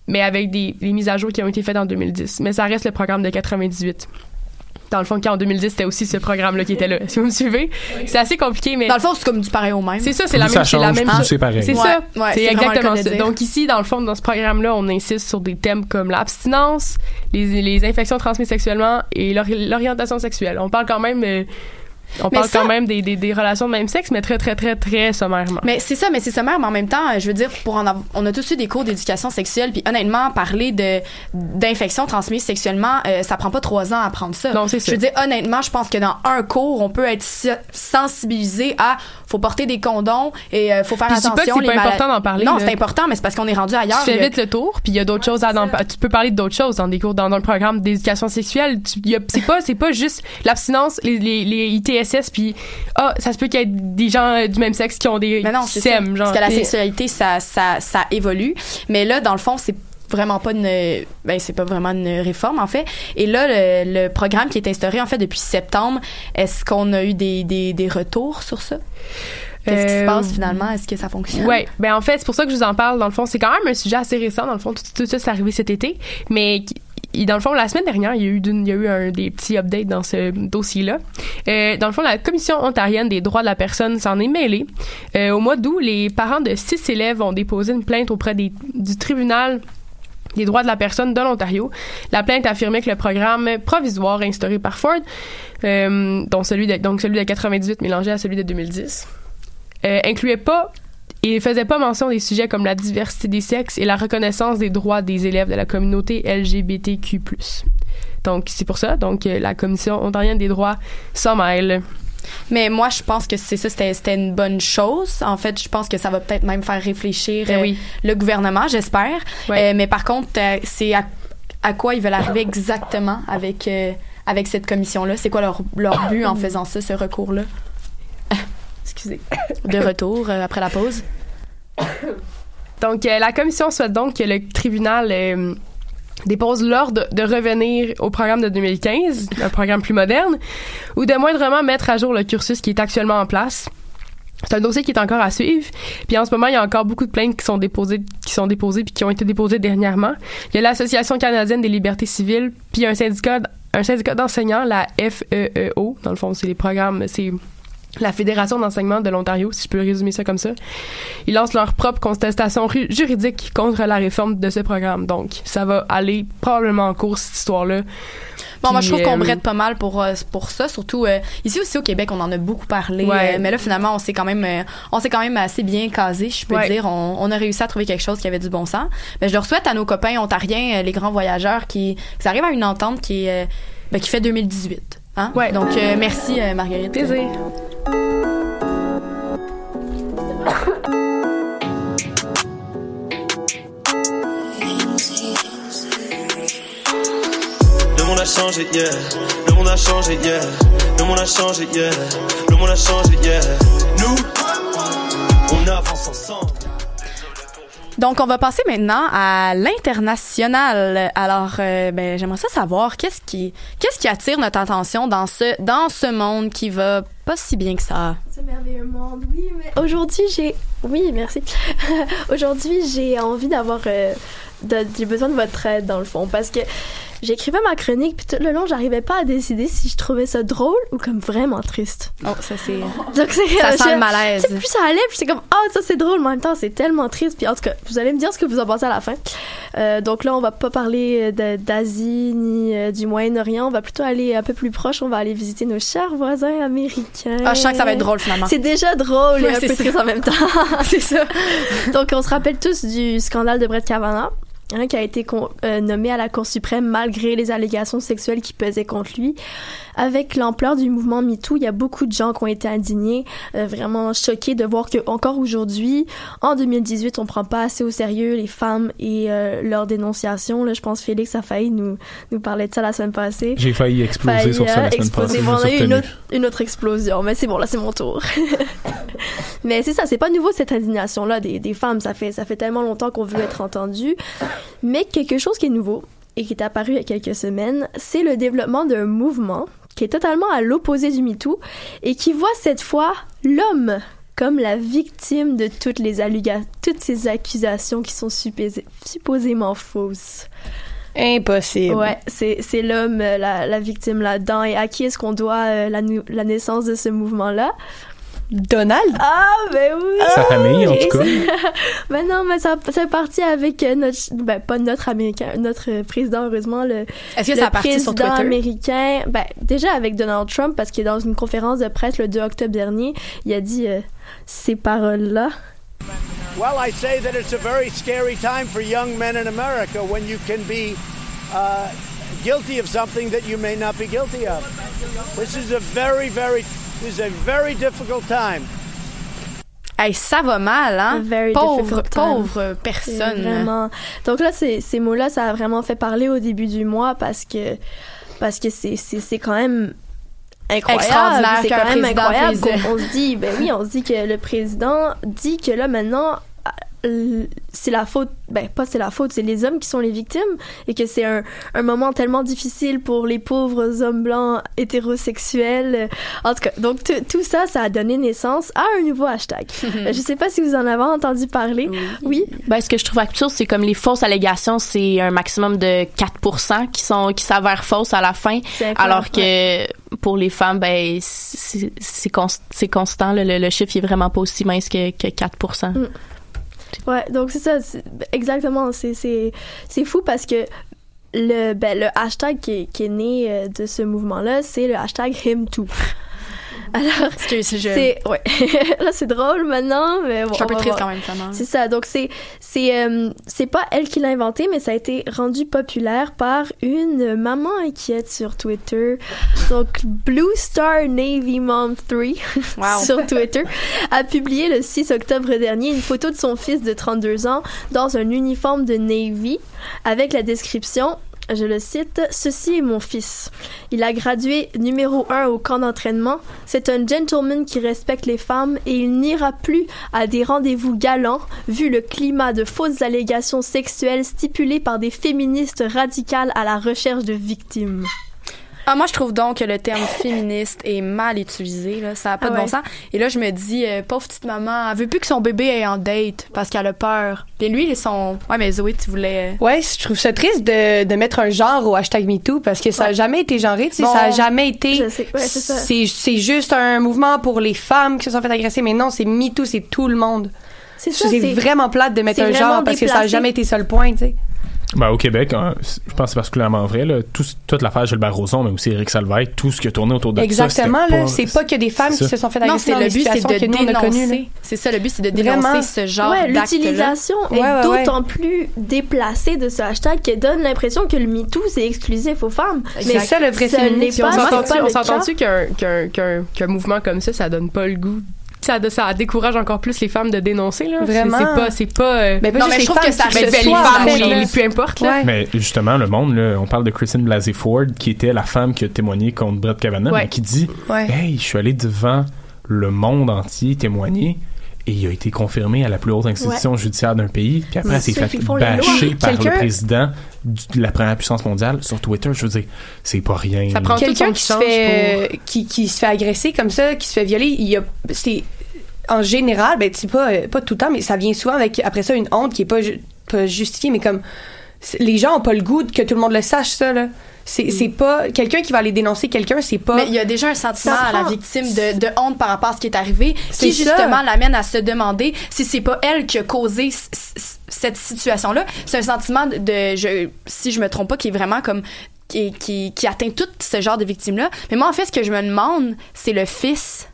mais avec des mises à jour qui ont été faites en 2010. Mais ça reste le programme de 98. Dans le fond, qu'en 2010, c'était aussi ce programme-là qui était là. Si vous me suivez, c'est assez compliqué, mais dans le fond c'est comme du pareil au même c'est ça, c'est la même, c'est la même chose. c'est pareil. C'est Ouais, ça, ouais, c'est exactement ça. Donc ici, dans le fond, dans ce programme-là, on insiste sur des thèmes comme l'abstinence, les, les infections transmises sexuellement et l'ori- l'orientation sexuelle. On parle quand même, euh, on Mais parle ça- quand même des, des, des relations de même sexe, mais très très très très sommairement. Mais c'est ça, mais c'est sommaire, mais en même temps, je veux dire, pour en avoir, on a tous eu des cours d'éducation sexuelle, puis honnêtement, parler de d'infections transmises sexuellement, euh, ça prend pas trois ans à apprendre ça. Non, c'est Je ça. veux dire, honnêtement, je pense que dans un cours, on peut être si- sensibilisé à faut porter des condoms et euh, faut faire Puis je dis attention. pas que c'est pas important d'en parler, Non, c'est important, mais c'est parce qu'on est rendu ailleurs. tu fais vite le tour, puis il y a d'autres choses à dans, tu peux parler d'autres choses dans des cours dans, dans le programme d'éducation sexuelle. Tu- il y a- C'est pas c'est pas juste l'abstinence, les, les, les ISS puis ah ça se peut qu'il y ait des gens euh, du même sexe qui ont des Mais non, qui s'aiment genre Parce que la sexualité, ça, ça, ça évolue. Mais là, dans le fond, c'est vraiment pas une ben c'est pas vraiment une réforme en fait et là le, le programme qui est instauré en fait depuis septembre est-ce qu'on a eu des, des, des retours sur ça? Qu'est-ce qui se Euh, passe finalement? Est-ce que ça fonctionne? Ouais, ben en fait, c'est pour ça que je vous en parle. Dans le fond, c'est quand même un sujet assez récent. Dans le fond, tout, tout ça, c'est arrivé cet été. Mais dans le fond, la semaine dernière, il y a eu, des petits updates dans ce dossier-là. Euh, dans le fond, la Commission ontarienne des droits de la personne s'en est mêlée. Euh, au mois d'août, les parents de six élèves ont déposé une plainte auprès du tribunal des droits de la personne de l'Ontario. La plainte affirmait que le programme provisoire instauré par Ford, euh, dont celui de, donc celui de 98 mélangé à celui de 2010, euh, incluait pas et faisait pas mention des sujets comme la diversité des sexes et la reconnaissance des droits des élèves de la communauté LGBTQ+. Donc c'est pour ça. Donc euh, la commission ontarienne des droits s'en mêle. mais moi je pense que c'est ça c'était une bonne chose. En fait je pense que ça va peut-être même faire réfléchir Ben euh, le gouvernement j'espère. Euh, mais par contre euh, c'est à, à quoi ils veulent arriver exactement avec avec cette commission là c'est quoi leur leur but en faisant ça ce recours là excusez de retour euh, après la pause Donc, euh, la commission souhaite donc que le tribunal euh, dépose l'ordre de revenir au programme de 2015, un programme plus moderne, ou de moindrement mettre à jour le cursus qui est actuellement en place. C'est un dossier qui est encore à suivre. Puis en ce moment, il y a encore beaucoup de plaintes qui sont déposées, qui sont déposées puis qui ont été déposées dernièrement. Il y a l'Association canadienne des libertés civiles, puis un syndicat, un syndicat d'enseignants, la FEEO. Dans le fond, c'est les programmes, c'est la Fédération d'enseignement de l'Ontario, si je peux résumer ça comme ça. Ils lancent leur propre contestation juridique contre la réforme de ce programme. Donc, ça va aller probablement en cours, cette histoire-là. Bon, moi, je trouve Puis, qu'on euh, brette pas mal pour, euh, pour ça, surtout euh, ici aussi au Québec, on en a beaucoup parlé. Ouais. euh, mais là, finalement, on s'est quand même, euh, on s'est quand même assez bien casé, je peux Ouais. dire. On, on a réussi à trouver quelque chose qui avait du bon sens. Mais je leur souhaite à nos copains ontariens, euh, les grands voyageurs, qui, arrivent à une entente qui, euh, ben, qui fait 2018. Hein? Ouais. Donc, euh, merci, euh, Marguerite. Plaisir. Le monde a changé, yeah. Le monde a changé, yeah. Le monde a changé, yeah. Le monde a changé, yeah. Nous, on avance ensemble. Donc, on va passer maintenant à l'international. Alors, euh, ben, j'aimerais ça savoir qu'est-ce qui, attire notre attention dans ce, monde qui va pas si bien que ça? Merveilleux monde, oui, mais aujourd'hui j'ai. Oui, merci. aujourd'hui j'ai envie d'avoir. euh, J'ai besoin de votre aide dans le fond parce que j'écrivais ma chronique puis tout le long j'arrivais pas à décider si je trouvais ça drôle ou comme vraiment triste. Oh, ça c'est. Donc c'est Ça sent le malaise. plus ça allait, puis c'est comme ah ça c'est drôle, mais en même temps c'est tellement triste. Puis en tout cas, vous allez me dire ce que vous en pensez à la fin. Euh, donc là, on va pas parler euh, d'Asie ni euh, du Moyen-Orient. On va plutôt aller un peu plus proche. On va aller visiter nos chers voisins américains. Ah, je sens que ça va être drôle finalement. C'est déjà drôle et Ouais, un c'est peu triste en même temps. c'est ça. Donc on se rappelle tous du scandale de Brett Kavanaugh. Hein, qui a été euh, nommé à la Cour suprême malgré les allégations sexuelles qui pesaient contre lui. Avec l'ampleur du mouvement MeToo, il y a beaucoup de gens qui ont été indignés, euh, vraiment choqués de voir que encore aujourd'hui, en 2018, on prend pas assez au sérieux les femmes et euh, leurs dénonciations. Là, je pense Félix a failli nous nous parler de ça la semaine passée. J'ai failli exploser Failli, sur ça la semaine exploser. passée. Bon, on a eu autre, une autre explosion, mais c'est bon, là, c'est mon tour. mais c'est ça, c'est pas nouveau cette indignation-là des, des femmes. Ça fait, ça fait tellement longtemps qu'on veut être entendu. Mais quelque chose qui est nouveau et qui est apparu il y a quelques semaines, c'est le développement d'un mouvement qui est totalement à l'opposé du MeToo et qui voit cette fois l'homme comme la victime de toutes les toutes ces accusations qui sont supposé- supposément fausses. Impossible. Ouais, c'est, l'homme, euh, la, la victime là-dedans. Et à qui est-ce qu'on doit euh, la, la naissance de ce mouvement-là? Donald? Ah, ben oui! Sa famille, en tout cas. ben non, mais ça, ça parti avec euh, notre, ben pas notre américain, notre euh, président, heureusement, le, Est-ce que le ça a parti sur président Twitter? américain, ben déjà avec Donald Trump, parce que dans une conférence de presse le 2 octobre dernier, il a dit euh, ces paroles-là. Well, I say that it's a very scary time for young men in America when you can be uh, guilty of something that you may not be guilty of. This is a very, very, this is a very difficult time. Hey, ça va mal, hein? Very pauvre, difficult time. pauvre personne. Vraiment. Donc là, ces, ces mots-là, ça a vraiment fait parler au début du mois parce que parce que c'est c'est c'est quand même incroyable. Extraordinaire C'est quand même incroyable. qu'on- On, se dit, ben oui, on se dit que le président dit que là maintenant, c'est la faute, ben pas c'est la faute, c'est les hommes qui sont les victimes et que c'est un, un moment tellement difficile pour les pauvres hommes blancs hétérosexuels. En tout cas, donc tout- ça, ça a donné naissance à un nouveau hashtag. Euh, Je sais pas si vous en avez entendu parler. Oui. Ben, ce que je trouve absurde, c'est comme les fausses allégations, c'est un maximum de 4 qui sont qui s'avèrent fausses à la fin, alors que pour les femmes, ben c'est c'est const- c'est constant. le, le chiffre il est vraiment pas aussi mince que, que 4 Ouais, donc c'est ça, c'est- exactement. C'est fou parce que le, ben, le hashtag qui est, qui est né euh, de ce mouvement-là, c'est le hashtag HimToo. Alors, Excuse, je- c'est ouais. là c'est drôle maintenant, mais bon. Je suis un peu triste quand même. C'est ça. Donc c'est c'est euh, c'est pas elle qui l'a inventé, mais ça a été rendu populaire par une maman inquiète sur Twitter. Donc Blue Star Navy Mom 3 Wow. sur Twitter a publié le 6 octobre dernier une photo de son fils de 32 ans dans un uniforme de Navy avec la description je le cite, Ceci est mon fils. Il a gradué numéro 1 au camp d'entraînement. C'est un gentleman qui respecte les femmes et il n'ira plus à des rendez-vous galants vu le climat de fausses allégations sexuelles stipulées par des féministes radicales à la recherche de victimes. Ah, moi, je trouve donc que le terme féministe est mal utilisé. Là. Ça n'a pas Ah de ouais. bon sens. Et là, je me dis, euh, pauvre petite maman, elle veut plus que son bébé ait en date parce qu'elle a peur. Puis lui, ils sont. Ouais, mais Zoé, tu voulais. euh, Ouais, je trouve ça triste de, de mettre un genre au hashtag MeToo parce que ça a jamais été genré, tu sais, Bon. ça a jamais été. Ouais, c'est juste un mouvement pour les femmes qui se sont fait agresser, mais non, c'est MeToo, c'est tout le monde. C'est vraiment plate de mettre un genre parce que ça a déplacé. jamais été ça le point, tu sais. Ben, au Québec, hein, je pense que c'est particulièrement vrai. Là, tout, toute l'affaire Gilbert Rozon, mais aussi Éric Salvaille, tout ce qui a tourné autour de Exactement, ça. là, c'est pas que des femmes qui se sont fait Non, agresser c'est dans le but, c'est de dénoncer. C'est ça, le but, c'est de dénoncer Vraiment. ce genre Ouais, l'utilisation est Ouais, ouais, ouais. d'autant plus déplacée de ce hashtag qu'elle donne l'impression que le MeToo, c'est exclusif aux femmes. C'est ça, le vrai on s'entend-tu qu'un mouvement comme ça, ça donne pas le goût ça, ça décourage encore plus les femmes de dénoncer là. C'est- Vraiment? C'est pas c'est pas euh, Mais pas Non, juste mais je trouve que ça ben, les femmes ou les, peu importe là. Ouais. Mais justement, le monde, là, on parle de Christine Blasey Ford, qui était la femme qui a témoigné contre Brett Kavanaugh, Ouais. mais qui dit Ouais. Hey, je suis allé devant le monde entier témoigner. Et il a été confirmé à la plus haute institution judiciaire d'un pays. Puis après, ceux fait bâcher par le président de la première puissance mondiale sur Twitter. Je veux dire, c'est pas rien. Ça prend quelqu'un qui se change fait euh, qui, qui se fait agresser comme ça, qui se fait violer, il y a c'est en général, ben c'est pas euh, pas tout le temps, mais ça vient souvent avec après ça une honte qui est pas, ju- pas justifiée, mais comme c'est- les gens ont pas le goût que tout le monde le sache ça là. C'est c'est pas quelqu'un qui va aller dénoncer quelqu'un, c'est pas Mais il y a déjà un sentiment à la victime de, de honte par rapport à ce qui est arrivé, qui justement l'amène à se demander si c'est pas elle qui a causé cette situation-là. C'est un sentiment de, de- je, si je me trompe pas, qui est vraiment comme qui, qui, qui atteint tout ce genre de victimes-là. Mais moi, en fait, ce que je me demande, c'est le fils.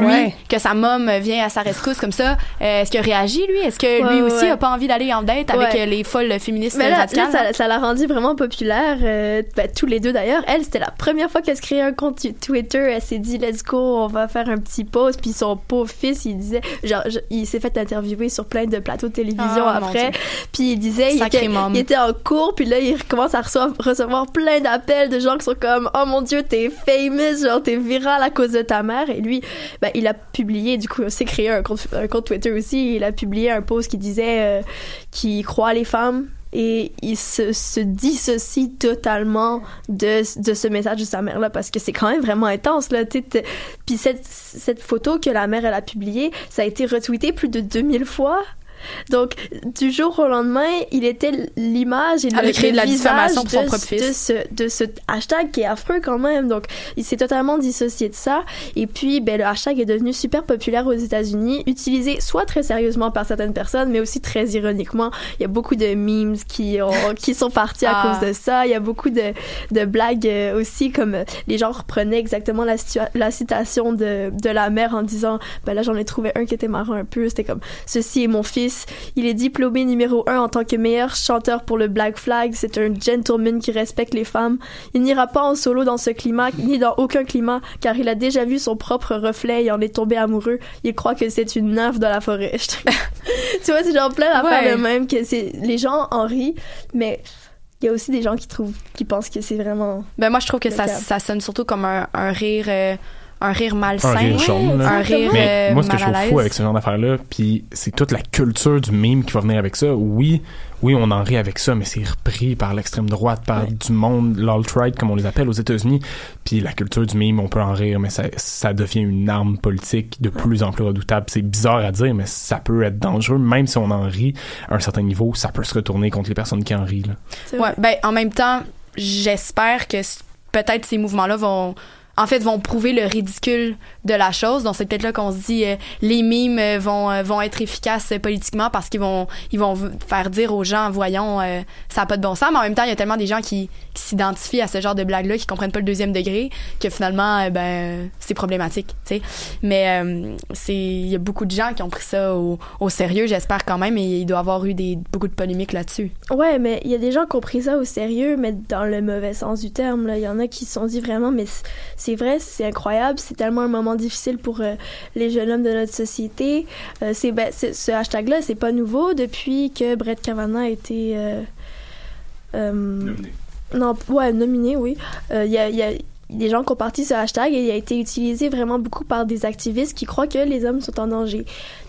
Lui, Ouais. que sa mom vient à sa rescousse comme ça, euh, est-ce qu'il a réagi, lui? Est-ce que lui aussi ouais. a pas envie d'aller en date avec euh, les folles féministes Mais là, radicales? là, ça, ça l'a rendu vraiment populaire, euh, ben, tous les deux d'ailleurs. Elle, c'était la première fois qu'elle se créait un compte Twitter. Elle s'est dit, let's go, on va faire un petit post. Puis son pauvre fils, il disait, genre, je- il s'est fait interviewer sur plein de plateaux de télévision Ah, après. Puis il disait, il était, môme. il était en cours. Puis là, il commence à recevoir, recevoir plein d'appels de gens qui sont comme, oh mon Dieu, t'es famous, genre, t'es viral à cause de ta mère. Et lui, ben, il a publié, du coup, s'est créé un compte, Twitter aussi. Il a publié un post qui disait euh, qu'il croit les femmes et il se, se dissocie totalement de, de ce message de sa mère là parce que c'est quand même vraiment intense là puis cette, cette photo que la mère elle a publiée ça a été retweeté plus de 2000 fois donc, du jour au lendemain, il était l'image et le, créé de la diffamation pour son de, propre fils. de ce, de ce hashtag qui est affreux quand même. Donc, il s'est totalement dissocié de ça. Et puis, ben, le hashtag est devenu super populaire aux États-Unis, utilisé soit très sérieusement par certaines personnes, mais aussi très ironiquement. Il y a beaucoup de memes qui, ont, qui sont partis à Ah. cause de ça. Il y a beaucoup de, de blagues euh, aussi, comme euh, les gens reprenaient exactement la citation de, de la mère en disant, ben là, j'en ai trouvé un qui était marrant un peu. C'était comme, ceci est mon fils. Il est diplômé numéro un en tant que meilleur chanteur pour le Black Flag. C'est un gentleman qui respecte les femmes. Il n'ira pas en solo dans ce climat, ni dans aucun climat, car il a déjà vu son propre reflet et en est tombé amoureux. Il croit que c'est une nymphe dans la forêt. tu vois, c'est genre plein d'affaires Ouais. de même que c'est, les gens en rient, mais il y a aussi des gens qui trouvent, qui pensent que c'est vraiment. Ben moi, je trouve que ça, ça sonne surtout comme un, un rire, euh, un rire malsain, un rire jaune. un rire Mais euh, moi, ce que je trouve fou avec ce genre d'affaires-là, puis c'est toute la culture du meme qui va venir avec ça. Oui, oui, on en rit avec ça, mais c'est repris par l'extrême droite, par du monde, l'alt-right, comme on les appelle aux États-Unis. Puis la culture du meme, on peut en rire, mais ça, ça devient une arme politique de plus en plus redoutable. C'est bizarre à dire, mais ça peut être dangereux, même si on en rit à un certain niveau, ça peut se retourner contre les personnes qui en rient. Là. Ouais, ben en même temps, j'espère que peut-être ces mouvements-là vont en fait vont prouver le ridicule de la chose. Donc c'est peut-être là qu'on se dit euh, les mimes euh, vont euh, vont être efficaces politiquement parce qu'ils vont ils vont faire dire aux gens voyons ça a pas de bon sens mais en même temps il y a tellement des gens qui, s'identifient à ce genre de blague là qui comprennent pas le deuxième degré que finalement ben c'est problématique, tu sais. Mais c'est il y a beaucoup de gens qui ont pris ça au, au sérieux, j'espère quand même et il doit y avoir eu des beaucoup de polémiques là-dessus. Ouais, mais il y a des gens qui ont pris ça au sérieux, mais dans le mauvais sens du terme. Il y en a qui se sont dit vraiment, mais c- c'est vrai, c'est incroyable, c'est tellement un moment difficile pour euh, les jeunes hommes de notre société. Euh, c'est ben, ce hashtag-là, c'est pas nouveau depuis que Brett Kavanaugh a été euh, euh, non, ouais, nominé, oui. Il y a, il y a des gens qui ont parti ce hashtag et il a été utilisé vraiment beaucoup par des activistes qui croient que les hommes sont en danger.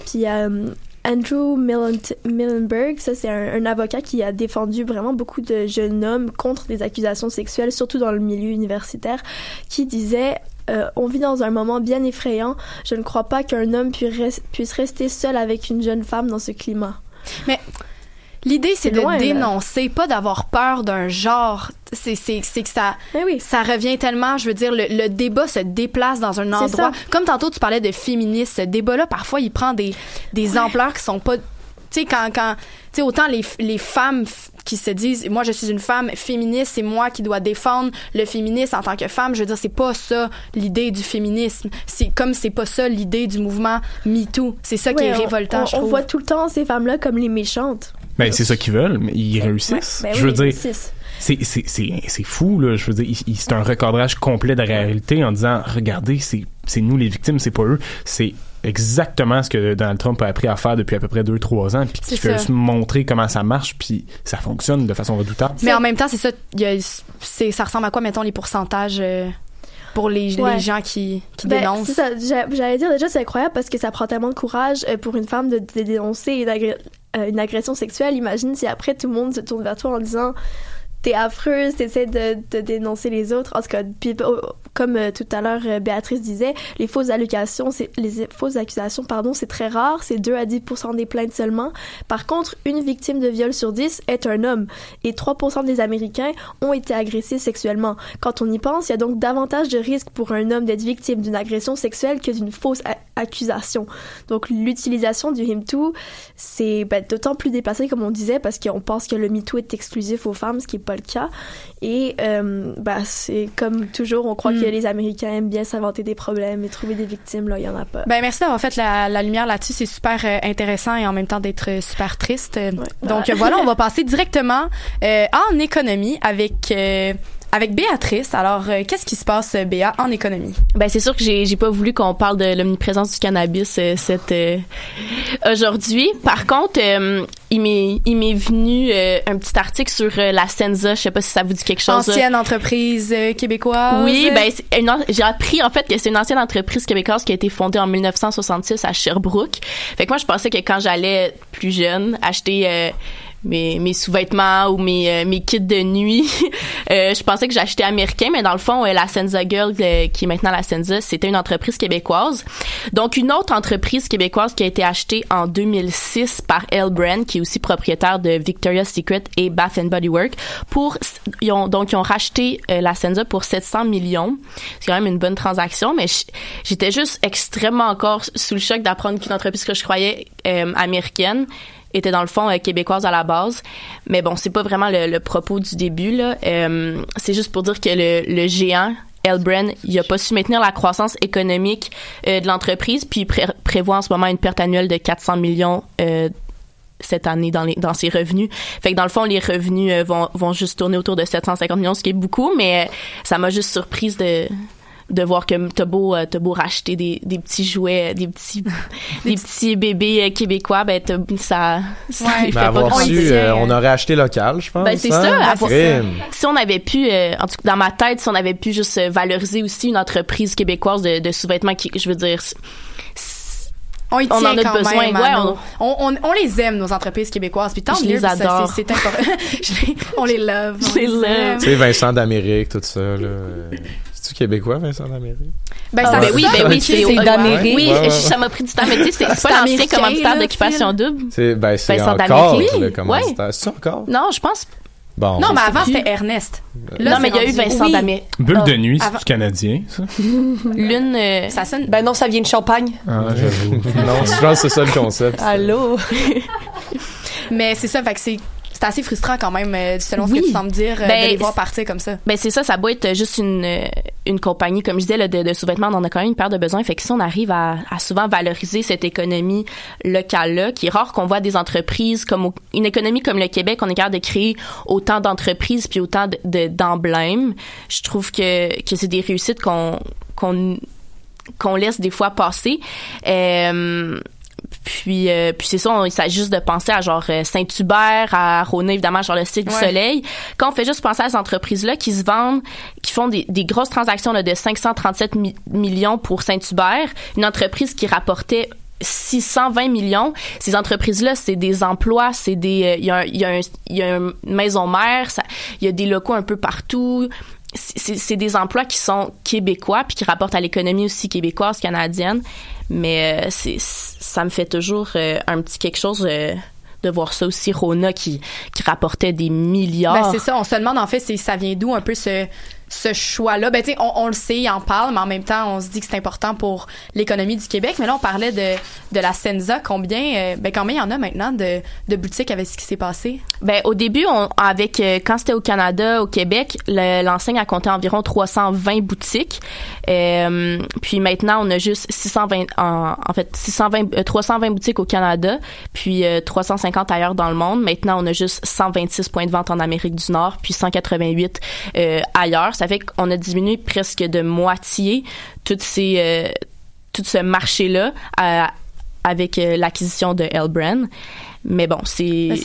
Puis euh, Andrew Millen- Millenberg, ça c'est un, avocat qui a défendu vraiment beaucoup de jeunes hommes contre des accusations sexuelles, surtout dans le milieu universitaire, qui disait euh, on vit dans un moment bien effrayant. Je ne crois pas qu'un homme puisse rester seul avec une jeune femme dans ce climat. Mais l'idée, c'est de loin, là. dénoncer, pas d'avoir peur d'un genre. C'est, que ça, Eh ça revient tellement, je veux dire, le, le débat se déplace dans un endroit. Comme tantôt, tu parlais de féministes. Ce débat-là, parfois, il prend des, des ampleurs qui sont pas. Tu sais, quand. quand tu sais, autant les, les femmes qui se disent, moi, je suis une femme féministe, c'est moi qui dois défendre le féminisme en tant que femme. Je veux dire, c'est pas ça l'idée du féminisme. C'est comme c'est pas ça l'idée du mouvement MeToo. C'est ça qui Ouais, est on- révoltant, on, je on trouve. voit tout le temps ces femmes-là comme les méchantes. Ben, c'est ça qu'ils veulent, mais ils réussissent. ben je veux ils dire, réussissent. c'est, c'est, c'est, c'est fou, là. Je veux dire, il- il- c'est un recadrage complet de la réalité en disant, regardez, c'est, c'est nous les victimes, c'est pas eux. C'est exactement ce que Donald Trump a appris à faire depuis à peu près 2-3 ans, puis qui fait se montrer comment ça marche, puis ça fonctionne de façon redoutable. Mais en même temps, c'est ça. il y a- c'est, ça ressemble à quoi, mettons, les pourcentages euh, pour les, Ouais. les gens qui, qui Ben, dénoncent? c'est ça. J'a- J'allais dire déjà, c'est incroyable parce que ça prend tellement de courage euh, pour une femme de, de dénoncer une, une agression sexuelle. Imagine si après tout le monde se tourne vers toi en disant t'es affreuse, t'essaies de, de dénoncer les autres. En tout cas, oh, comme euh, tout à l'heure euh, Béatrice disait, les fausses allocations, les fausses accusations, pardon, c'est très rare, c'est 2 à 10% des plaintes seulement. Par contre, une victime de viol sur 10 est un homme et 3 des Américains ont été agressés sexuellement. Quand on y pense, il y a donc davantage de risques pour un homme d'être victime d'une agression sexuelle que d'une fausse accusation. Donc l'utilisation du MeToo, c'est ben, d'autant plus déplacé comme on disait parce qu'on pense que le MeToo est exclusif aux femmes, ce qui n'est pas le cas. Et euh, ben, c'est comme toujours, on croit Mm. que les Américains aiment bien s'inventer des problèmes et trouver des victimes. Là, il y en a pas. Ben merci d'avoir fait la, la lumière là-dessus. C'est super euh, intéressant et en même temps d'être euh, super triste. Donc Ouais. euh, voilà, on va passer directement euh, en économie avec euh, avec Béatrice. Alors euh, qu'est-ce qui se passe, Béa, en économie? Ben c'est sûr que j'ai j'ai pas voulu qu'on parle de l'omniprésence du cannabis euh, cette euh, aujourd'hui. Par contre, euh, il m'est il m'est venu euh, un petit article sur euh, la Senza, je sais pas si ça vous dit quelque chose. là. Ancienne entreprise euh, québécoise. Oui, ben j'ai appris en fait que c'est une ancienne entreprise québécoise qui a été fondée en 1966 à Sherbrooke. Fait que moi je pensais que quand j'allais plus jeune acheter euh, mes, mes sous-vêtements ou mes, euh, mes kits de nuit, euh, je pensais que j'achetais américain, mais dans le fond, euh, la Senza Girl, euh, qui est maintenant la Senza, c'était une entreprise québécoise. Donc, une autre entreprise québécoise qui a été achetée en 2006 par L. Brand, qui est aussi propriétaire de Victoria's Secret et Bath and Body Works, pour, ils ont, donc, ils ont racheté la Senza pour 700 millions. C'est quand même une bonne transaction, mais j'étais juste extrêmement encore sous le choc d'apprendre qu'une entreprise que je croyais euh, américaine était dans le fond euh, québécoise à la base. Mais bon, c'est pas vraiment le, propos du début là. Euh, c'est juste pour dire que le, géant Elbren, il a pas su maintenir la croissance économique euh, de l'entreprise, puis il pré- prévoit en ce moment une perte annuelle de 400 millions cette année dans, les, dans ses revenus. Fait que dans le fond, les revenus vont, vont juste tourner autour de 750 millions, ce qui est beaucoup, mais ça m'a juste surprise de de voir que t'as beau, euh, t'as beau racheter des, des petits jouets, des petits, des petits bébés euh, québécois, ben t'as- ça, ça Ouais. les fait Ben, pas su, euh, on aurait acheté local, je pense. Ben, c'est hein? ça, avoir- si on avait pu, euh, en tout cas dans ma tête, si on avait pu juste euh, valoriser aussi une entreprise québécoise de, de sous-vêtements qui, je veux dire, On, y On tient en a quand besoin, même, ouais, nos- on, on, on les aime, nos entreprises québécoises. Puis tant Je mieux, les adore. c'est- important. Les- on les love. on Je les love. aime. Tu sais, Vincent d'Amérique, tout ça, là. Euh, C'est-tu québécois, Vincent d'Amérique? Ben, Ah, ça ben fait oui, ben oui, c'est. Oui, Ouais, ouais, ouais. ça m'a pris du temps, mais tu sais, c'est- pas l'ancien commanditaire d'occupation double. C'est, ben, c'est Vincent encore le Oui. commanditaire. C'est encore? Non, je pense. Bon. Non, mais avant, c'était Ernest. non, mais il y a eu Vincent Oui. d'Amérique. Bulle de Ah, nuit, avant- c'est canadien, ça? Lune. euh, Ça sonne. Ben non, ça vient de Champagne. Ah, j'avoue. non, je pense que c'est ça le concept. Allô? Mais c'est ça, fait que c'est c'est assez frustrant quand même, euh, selon ce que tu sembles dire, euh, Ben, de les voir partir comme ça. Ben c'est ça, ça doit être juste une, euh, une compagnie, comme je disais, là, de, de sous-vêtements, on en a quand même une paire de besoins. Fait que si on arrive à, à souvent valoriser cette économie locale-là, qui est rare qu'on voit des entreprises comme au- une économie comme le Québec, on est capable de créer autant d'entreprises puis autant de- de- d'emblèmes. Je trouve que, que c'est des réussites qu'on qu'on qu'on laisse des fois passer. Euh, puis, euh, puis c'est ça, on- il s'agit juste de penser à genre euh, Saint-Hubert, à Rona, évidemment, genre le site du. Soleil. Quand on fait juste penser à ces entreprises-là qui se vendent, qui font des, des grosses transactions là, de 537 mi- millions pour Saint-Hubert, une entreprise qui rapportait 620 millions. Ces entreprises-là, c'est des emplois, c'est des, euh, il y a, un- il y a, un- il y a une maison mère, il y a des locaux un peu partout. C'est des emplois qui sont québécois puis qui rapportent à l'économie aussi québécoise, canadienne. Mais euh, c'est ça me fait toujours euh, un petit quelque chose euh, de voir ça aussi. Rona qui, qui rapportait des milliards. Ben, c'est ça, on se demande en fait, c'est ça vient d'où un peu ce, ce choix-là. Ben, tu on, le sait, il en parle, mais en même temps, on se dit que c'est important pour l'économie du Québec. Mais là, on parlait de, la Senza. Combien, euh, ben, combien il y en a maintenant de, boutiques avec ce qui s'est passé? Ben, au début, on, avec euh, quand c'était au Canada, au Québec, le- l'enseigne a compté environ 320 boutiques. Euh, puis maintenant, on a juste 620, en, en fait, 620, euh, 320 boutiques au Canada, puis euh, 350 ailleurs dans le monde. Maintenant, on a juste 126 points de vente en Amérique du Nord, puis 188 euh, ailleurs. Ça fait qu'on a diminué presque de moitié toutes ces, euh, tout ce marché-là à- avec euh, l'acquisition de Elbren. Mais bon, c'est Ben,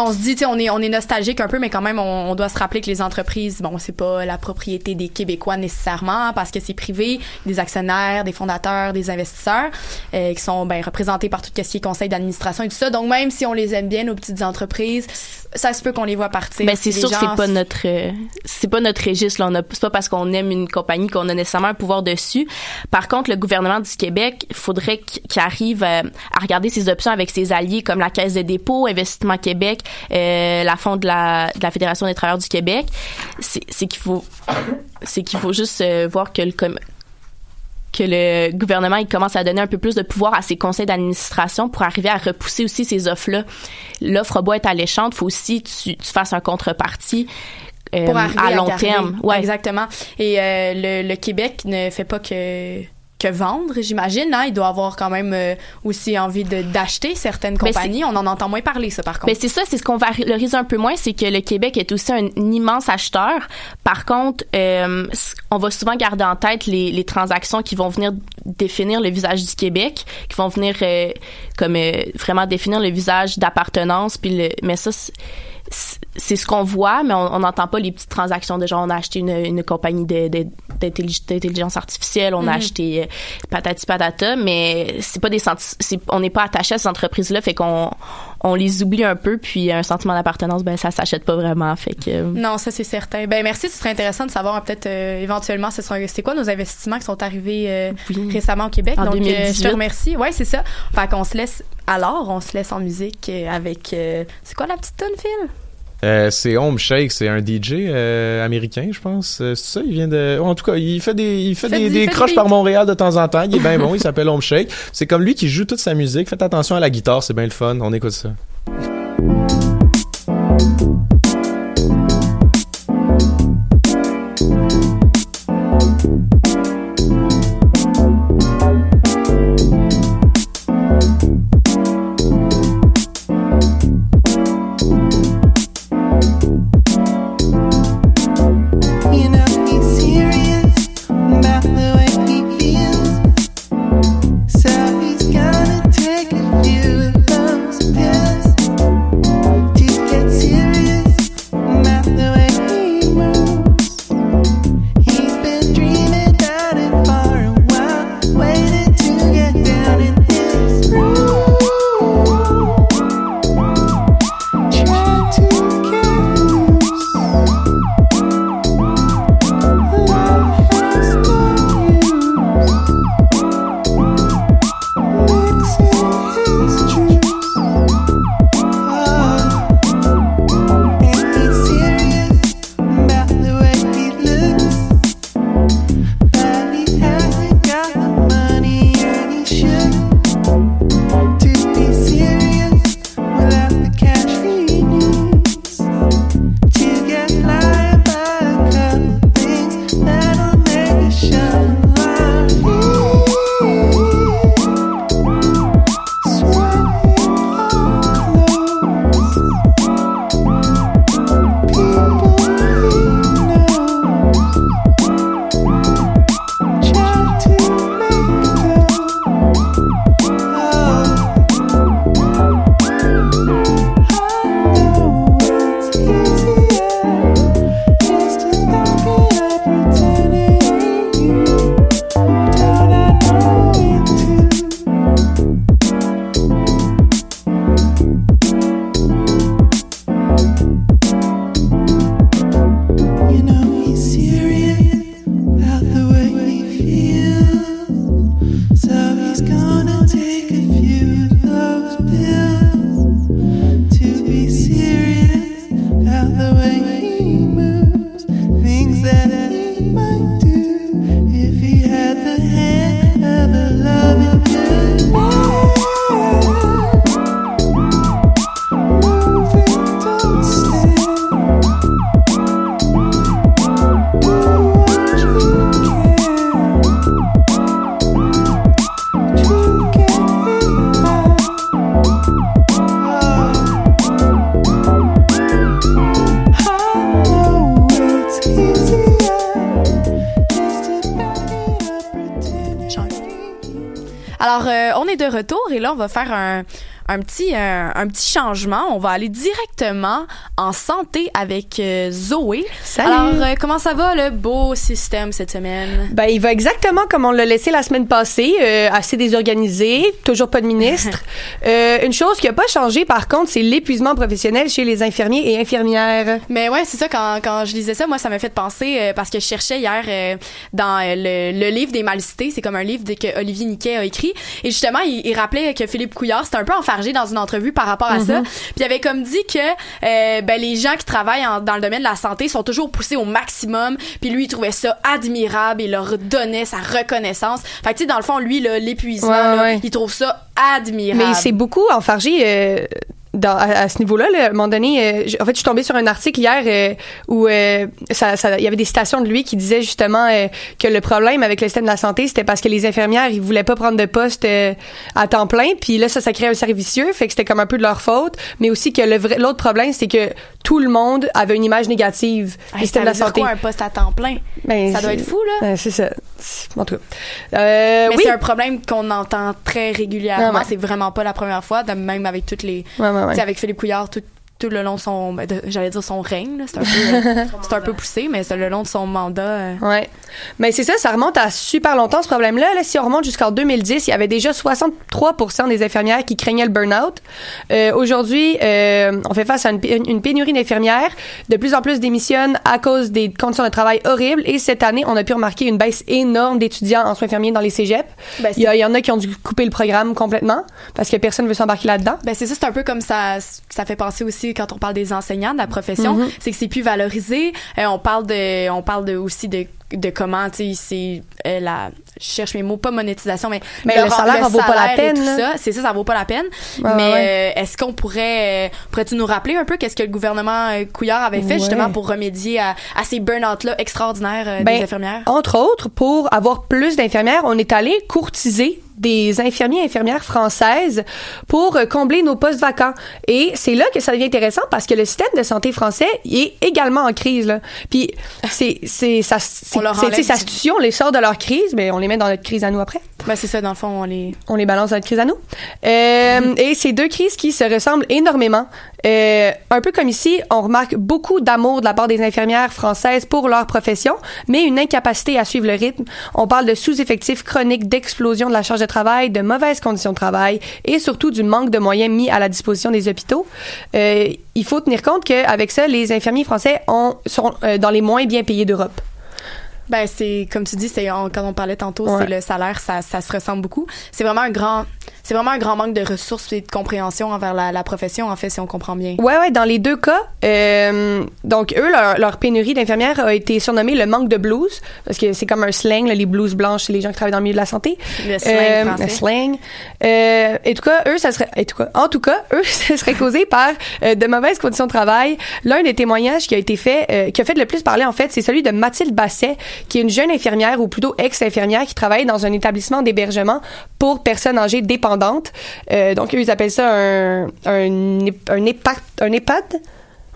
On se dit, on est, on est nostalgique un peu, mais quand même, on, doit se rappeler que les entreprises, bon, c'est pas la propriété des Québécois nécessairement, parce que c'est privé, des actionnaires, des fondateurs, des investisseurs, euh, qui sont ben, représentés par tout ce qui est conseil d'administration et tout ça. Donc, même si on les aime bien, nos petites entreprises, ça se peut qu'on les voit partir. Ben c'est sûr que c'est pas notre euh, c'est pas notre registre là on a c'est pas parce qu'on aime une compagnie qu'on a nécessairement un pouvoir dessus. Par contre le gouvernement du Québec, il faudrait qu'- qu'il arrive euh, à regarder ses options avec ses alliés comme la Caisse de dépôt, Investissement Québec, euh, la Fond de la de la Fédération des travailleurs du Québec. C'est c'est qu'il faut c'est qu'il faut juste voir que le com- que le gouvernement il commence à donner un peu plus de pouvoir à ses conseils d'administration pour arriver à repousser aussi ces offres-là. L'offre beau être alléchante, faut aussi que tu, tu fasses un contrepartie euh, pour arriver à long terme. Ouais. Exactement. Et euh, le, le Québec ne fait pas que que vendre, j'imagine. Hein? Il doit avoir quand même euh, aussi envie de d'acheter certaines compagnies. On en entend moins parler, ça, par contre. Mais c'est ça, c'est ce qu'on valorise un peu moins, c'est que le Québec est aussi un, immense acheteur. Par contre, euh, on va souvent garder en tête les, les transactions qui vont venir définir le visage du Québec, qui vont venir euh, comme euh, vraiment définir le visage d'appartenance. Puis le, mais ça, c'est- ce qu'on voit, mais on n'entend pas les petites transactions de genre on a acheté une, une compagnie d'intelligence artificielle, on a Mhm. acheté euh, patati patata, mais c'est pas des senti- c'est on n'est pas attaché à ces entreprises-là, fait qu'on on les oublie un peu, puis un sentiment d'appartenance, ben ça s'achète pas vraiment, fait que euh, Non, ça c'est certain. Ben merci, ce serait intéressant de savoir peut-être euh, éventuellement ce sont c'est quoi nos investissements qui sont arrivés euh, récemment au Québec? En Donc je 2018. te remercie. Ouais, c'est ça. Fait qu'on se laisse alors on se laisse en musique avec c'est quoi la petite tune Phil? Euh, c'est Home Shake, c'est un DJ euh, américain, je pense. Euh, c'est ça, il vient de. En tout cas, il fait des, il fait Fait des, du- des fait croches des- par Montréal de temps en temps. Il est bien bon, il s'appelle Home Shake. C'est comme lui qui joue toute sa musique. Faites attention à la guitare, c'est bien le fun. On écoute ça. Et là, on va faire un, petit un, un petit changement. On va aller directement en santé avec euh, Zoé. Salut. Alors, euh, comment ça va le beau système cette semaine? Ben, il va exactement comme on l'a laissé la semaine passée, euh, assez désorganisé, toujours pas de ministre. Euh, une chose qui a pas changé, par contre, c'est l'épuisement professionnel chez les infirmiers et infirmières. Mais ouais, c'est ça, quand, quand je lisais ça, moi, ça m'a fait penser, euh, parce que je cherchais hier euh, dans le, le livre des mal cités, c'est comme un livre que Olivier Niquet a écrit, et justement, il, il rappelait que Philippe Couillard, c'était un peu enfargé dans une entrevue par rapport à ça, Mhm. puis il avait comme dit que euh, ben, les gens qui travaillent en- dans le domaine de la santé sont toujours poussés au maximum, puis lui, il trouvait ça admirable, il leur donnait sa reconnaissance. Fait que, tu sais, dans le fond, lui, l'épuisement, Ouais, là, ouais. il trouve ça admirable. Mais c'est beaucoup enfargé euh, dans, à, à ce niveau-là. là. À un moment donné, euh, en fait, je suis tombée sur un article hier euh, où euh, ça, ça- il y avait des citations de lui qui disaient justement que le problème avec le système de la santé, c'était parce que les infirmières, ils voulaient pas prendre de poste à temps plein. Puis là, ça, ça crée un vicieux. Fait que c'était comme un peu de leur faute. Mais aussi que le vrai- l'autre problème, c'est que tout le monde avait une image négative du Hey, système ça de la santé. quoi, un poste à temps plein? Ben, ça doit être fou, là. Ben, c'est ça. En tout cas. Mais oui. c'est un problème qu'on entend très régulièrement. Ouais, ouais. C'est vraiment pas la première fois, même avec toutes les. Ouais, ouais, ouais. Avec Philippe Couillard, tout, tout le long de son. ben, J'allais dire son règne, c'est un, peu, euh, c'est un peu poussé, mais c'est le long de son mandat. euh, Ouais. Mais c'est ça, ça remonte à super longtemps ce problème-là. Là, si on remonte jusqu'en 2010, il y avait déjà 63% des infirmières qui craignaient le burn-out. Euh, Aujourd'hui, euh, on fait face à une, pé- une pénurie d'infirmières. De plus en plus démissionnent à cause des conditions de travail horribles. Et cette année, on a pu remarquer une baisse énorme d'étudiants en soins infirmiers dans les cégeps. Ben, il, y a- il y en a qui ont dû couper le programme complètement parce que personne ne veut s'embarquer là-dedans. Ben c'est ça, c'est un peu comme ça. Ça fait penser aussi quand on parle des enseignants de la profession, Mhm. c'est que c'est plus valorisé. Euh, on parle de, on parle de aussi de de comment tu sais c'est euh, la je cherche mes mots pas monétisation mais Mais le salaire en vaut pas la peine, tout ça c'est ça ça vaut pas la peine Ouais, mais ouais. euh, est-ce qu'on pourrait euh, pourrais-tu nous rappeler un peu qu'est-ce que le gouvernement Couillard avait fait Ouais. justement pour remédier à, à ces burn-out là extraordinaires euh, Ben, des infirmières? Entre autres, pour avoir plus d'infirmières, on est allé courtiser des infirmiers et infirmières françaises pour euh, combler nos postes vacants. Et c'est là que ça devient intéressant parce que le système de santé français est également en crise. Là. Puis c'est c'est ça c'est c'est- ça se tue, on les sort de leur crise, mais on les met dans notre crise à nous après. Ben c'est ça dans le fond on les On les balance dans notre crise à nous. Euh, et c'est deux crises qui se ressemblent énormément. Euh, un peu comme ici, on remarque beaucoup d'amour de la part des infirmières françaises pour leur profession, mais une incapacité à suivre le rythme. On parle de sous-effectifs chroniques, d'explosion de la charge de travail, de mauvaises conditions de travail et surtout du manque de moyens mis à la disposition des hôpitaux. Euh, il faut tenir compte qu'avec ça, les infirmiers français ont, sont euh, dans les moins bien payés d'Europe. Ben c'est comme tu dis, c'est quand on parlait tantôt, Ouais. c'est le salaire, ça, ça se ressemble beaucoup. C'est vraiment un grand, c'est vraiment un grand manque de ressources et de compréhension envers la, la profession en fait, si on comprend bien. Ouais, ouais, dans les deux cas, euh, donc eux, leur, leur pénurie d'infirmières a été surnommée le manque de blues, parce que c'est comme un slang, là, les blues blanches, c'est les gens qui travaillent dans le milieu de la santé. Le slang Euh, français. Le slang. Euh, et en tout cas, eux, ça serait, en tout cas, en tout cas, eux, ça serait causé par euh, de mauvaises conditions de travail. L'un des témoignages qui a été fait, qui a fait le plus parler en fait, c'est celui de Mathilde Basset, qui est une jeune infirmière ou plutôt ex-infirmière qui travaille dans un établissement d'hébergement pour personnes âgées dépendantes. Euh, donc eux, ils appellent ça un un, un EHPAD.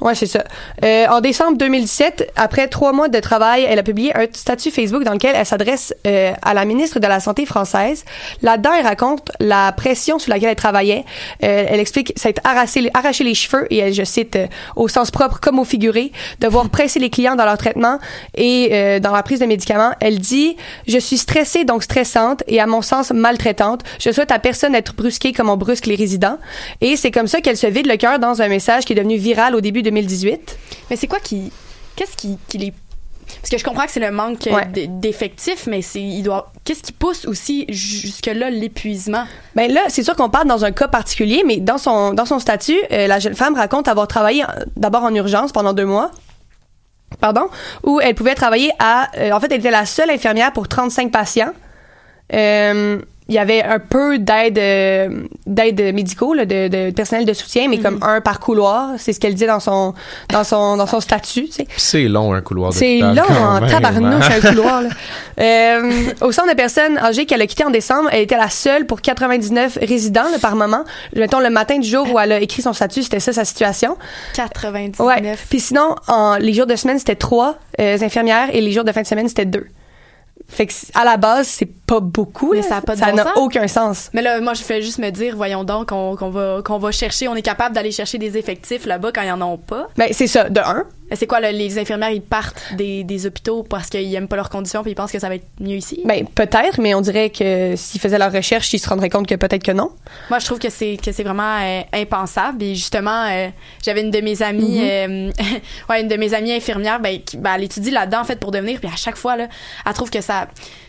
Ouais, c'est ça. Euh, en décembre 2017, après trois mois de travail, elle a publié un statut Facebook dans lequel elle s'adresse euh, à la ministre de la Santé française. Là-dedans, elle raconte la pression sous laquelle elle travaillait. Euh, elle explique s'être arraché, arraché les cheveux, et elle, je cite, euh, au sens propre comme au figuré, devoir presser les clients dans leur traitement et euh, dans la prise de médicaments. Elle dit « Je suis stressée, donc stressante, et à mon sens maltraitante. Je souhaite à personne d'être brusquée comme on brusque les résidents. » Et c'est comme ça qu'elle se vide le cœur dans un message qui est devenu viral au début 2018. Mais c'est quoi qui, qu'est-ce qui, qui les parce que je comprends que c'est le manque euh, Ouais. d'effectifs, mais c'est il doit qu'est-ce qui pousse aussi jusque là l'épuisement? Ben là, c'est sûr qu'on parle dans un cas particulier, mais dans son dans son statut, euh, la jeune femme raconte avoir travaillé euh, d'abord en urgence pendant deux mois. Pardon, où elle pouvait travailler à. euh, en fait, elle était la seule infirmière pour 35 patients. Euh, il y avait un peu d'aide euh, d'aide médicaux là, de, de personnel de soutien mais comme un par couloir c'est ce qu'elle dit dans son dans son dans son statut tu sais C'est long, un couloir c'est long en tabarnouche hein. un couloir. Là. Euh, au centre de personnes âgées qu'elle a quitté en décembre, elle était la seule pour 99 résidents là, par moment. Mettons le matin du jour où elle a écrit son statut, c'était ça sa situation. 99. Ouais. Puis sinon, en, les jours de semaine c'était trois euh, infirmières et les jours de fin de semaine c'était deux. Fait que à la base, c'est pas beaucoup. Mais là. ça a bon n'a aucun sens. Mais là, moi, je fais juste me dire, voyons donc, qu'on va, qu'on va chercher, on est capable d'aller chercher des effectifs là-bas quand ils en ont pas. Ben, c'est ça, de un. C'est quoi, là, les infirmières, ils partent des, des hôpitaux parce qu'ils aiment pas leurs conditions puis ils pensent que ça va être mieux ici? Ben, peut-être, mais on dirait que s'ils faisaient leur recherche, ils se rendraient compte que peut-être que non. Moi, je trouve que c'est que c'est vraiment euh, impensable. Et justement, euh, j'avais une de mes amies, euh, ouais, une de mes amies infirmières, ben, qui, ben, elle étudie là-dedans en fait pour devenir. Puis à chaque fois, là, elle trouve que ça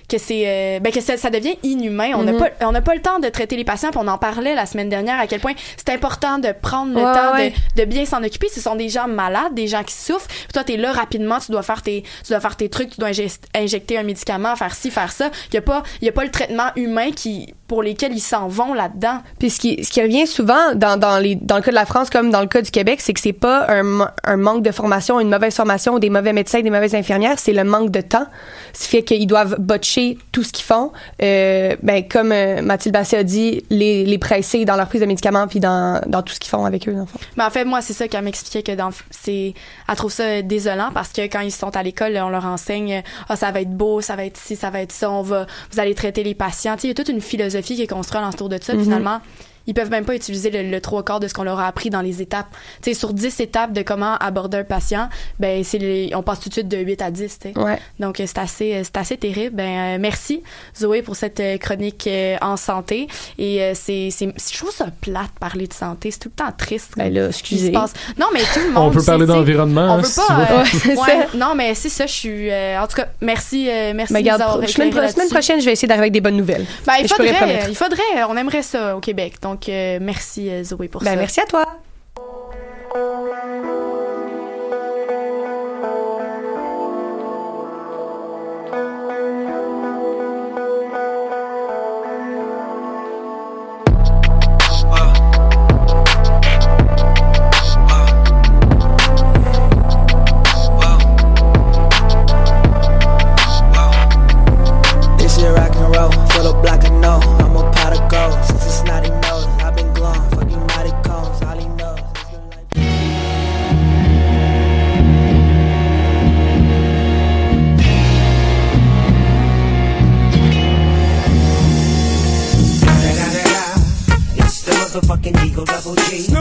que c'est euh, ben que ça, ça devient inhumain. On n'a Mhm. pas on n'a pas le temps de traiter les patients. Puis on en parlait la semaine dernière à quel point c'est important de prendre le Ouais, temps ouais. de, de bien s'en occuper. Ce sont des gens malades, des gens qui souffrent. Puis toi, t'es là rapidement, tu dois faire tes tu dois faire tes trucs, tu dois injecter un médicament, faire ci, faire ça. Il y a pas il y a pas le traitement humain qui pour lesquels ils s'en vont là-dedans. Puis ce qui, ce qui revient souvent dans, dans, les, dans le cas de la France comme dans le cas du Québec, c'est que c'est pas un, un manque de formation, une mauvaise formation, des mauvais médecins, des mauvaises infirmières, c'est le manque de temps. Ce qui fait qu'ils doivent botcher tout ce qu'ils font. Euh, ben, comme euh, Mathilde Basset a dit, les, les presser dans leur prise de médicaments puis dans, dans tout ce qu'ils font avec eux. Dans en fait, moi, c'est ça qu'elle m'expliquait que dans c'est elle trouve ça désolant parce que quand ils sont à l'école, on leur enseigne ah ça va être beau, ça va être ci, ça va être ça, on va vous allez traiter les patients. Il y a toute une philosophie qui est construite autour de ça. puis Mhm. Finalement, ils peuvent même pas utiliser le, le trois quarts de ce qu'on leur a appris dans les étapes. Tu sais, sur 10 étapes de comment aborder un patient, ben c'est les- on passe tout de suite de 8 à 10, tu sais. Ouais. Donc c'est assez euh, c'est assez terrible. Ben euh, merci Zoé pour cette euh, chronique euh, en santé et euh, c'est c'est je trouve ça plate parler de santé, c'est tout le temps triste. Ben là, excusez. Non, mais tout le monde. On peut parler d'environnement, On hein, veut si pas. euh, Ouais, ça. Non, mais c'est ça. Je suis. euh, en tout cas, merci, euh, merci. Mais de nous regarde, avoir pro- semaine, prochaine, je vais essayer d'arriver avec des bonnes nouvelles. Ben, il faudrait, il faudrait, on aimerait ça au Québec. Donc, euh, merci euh, Zoé pour Ben, ça. merci à toi. Okay.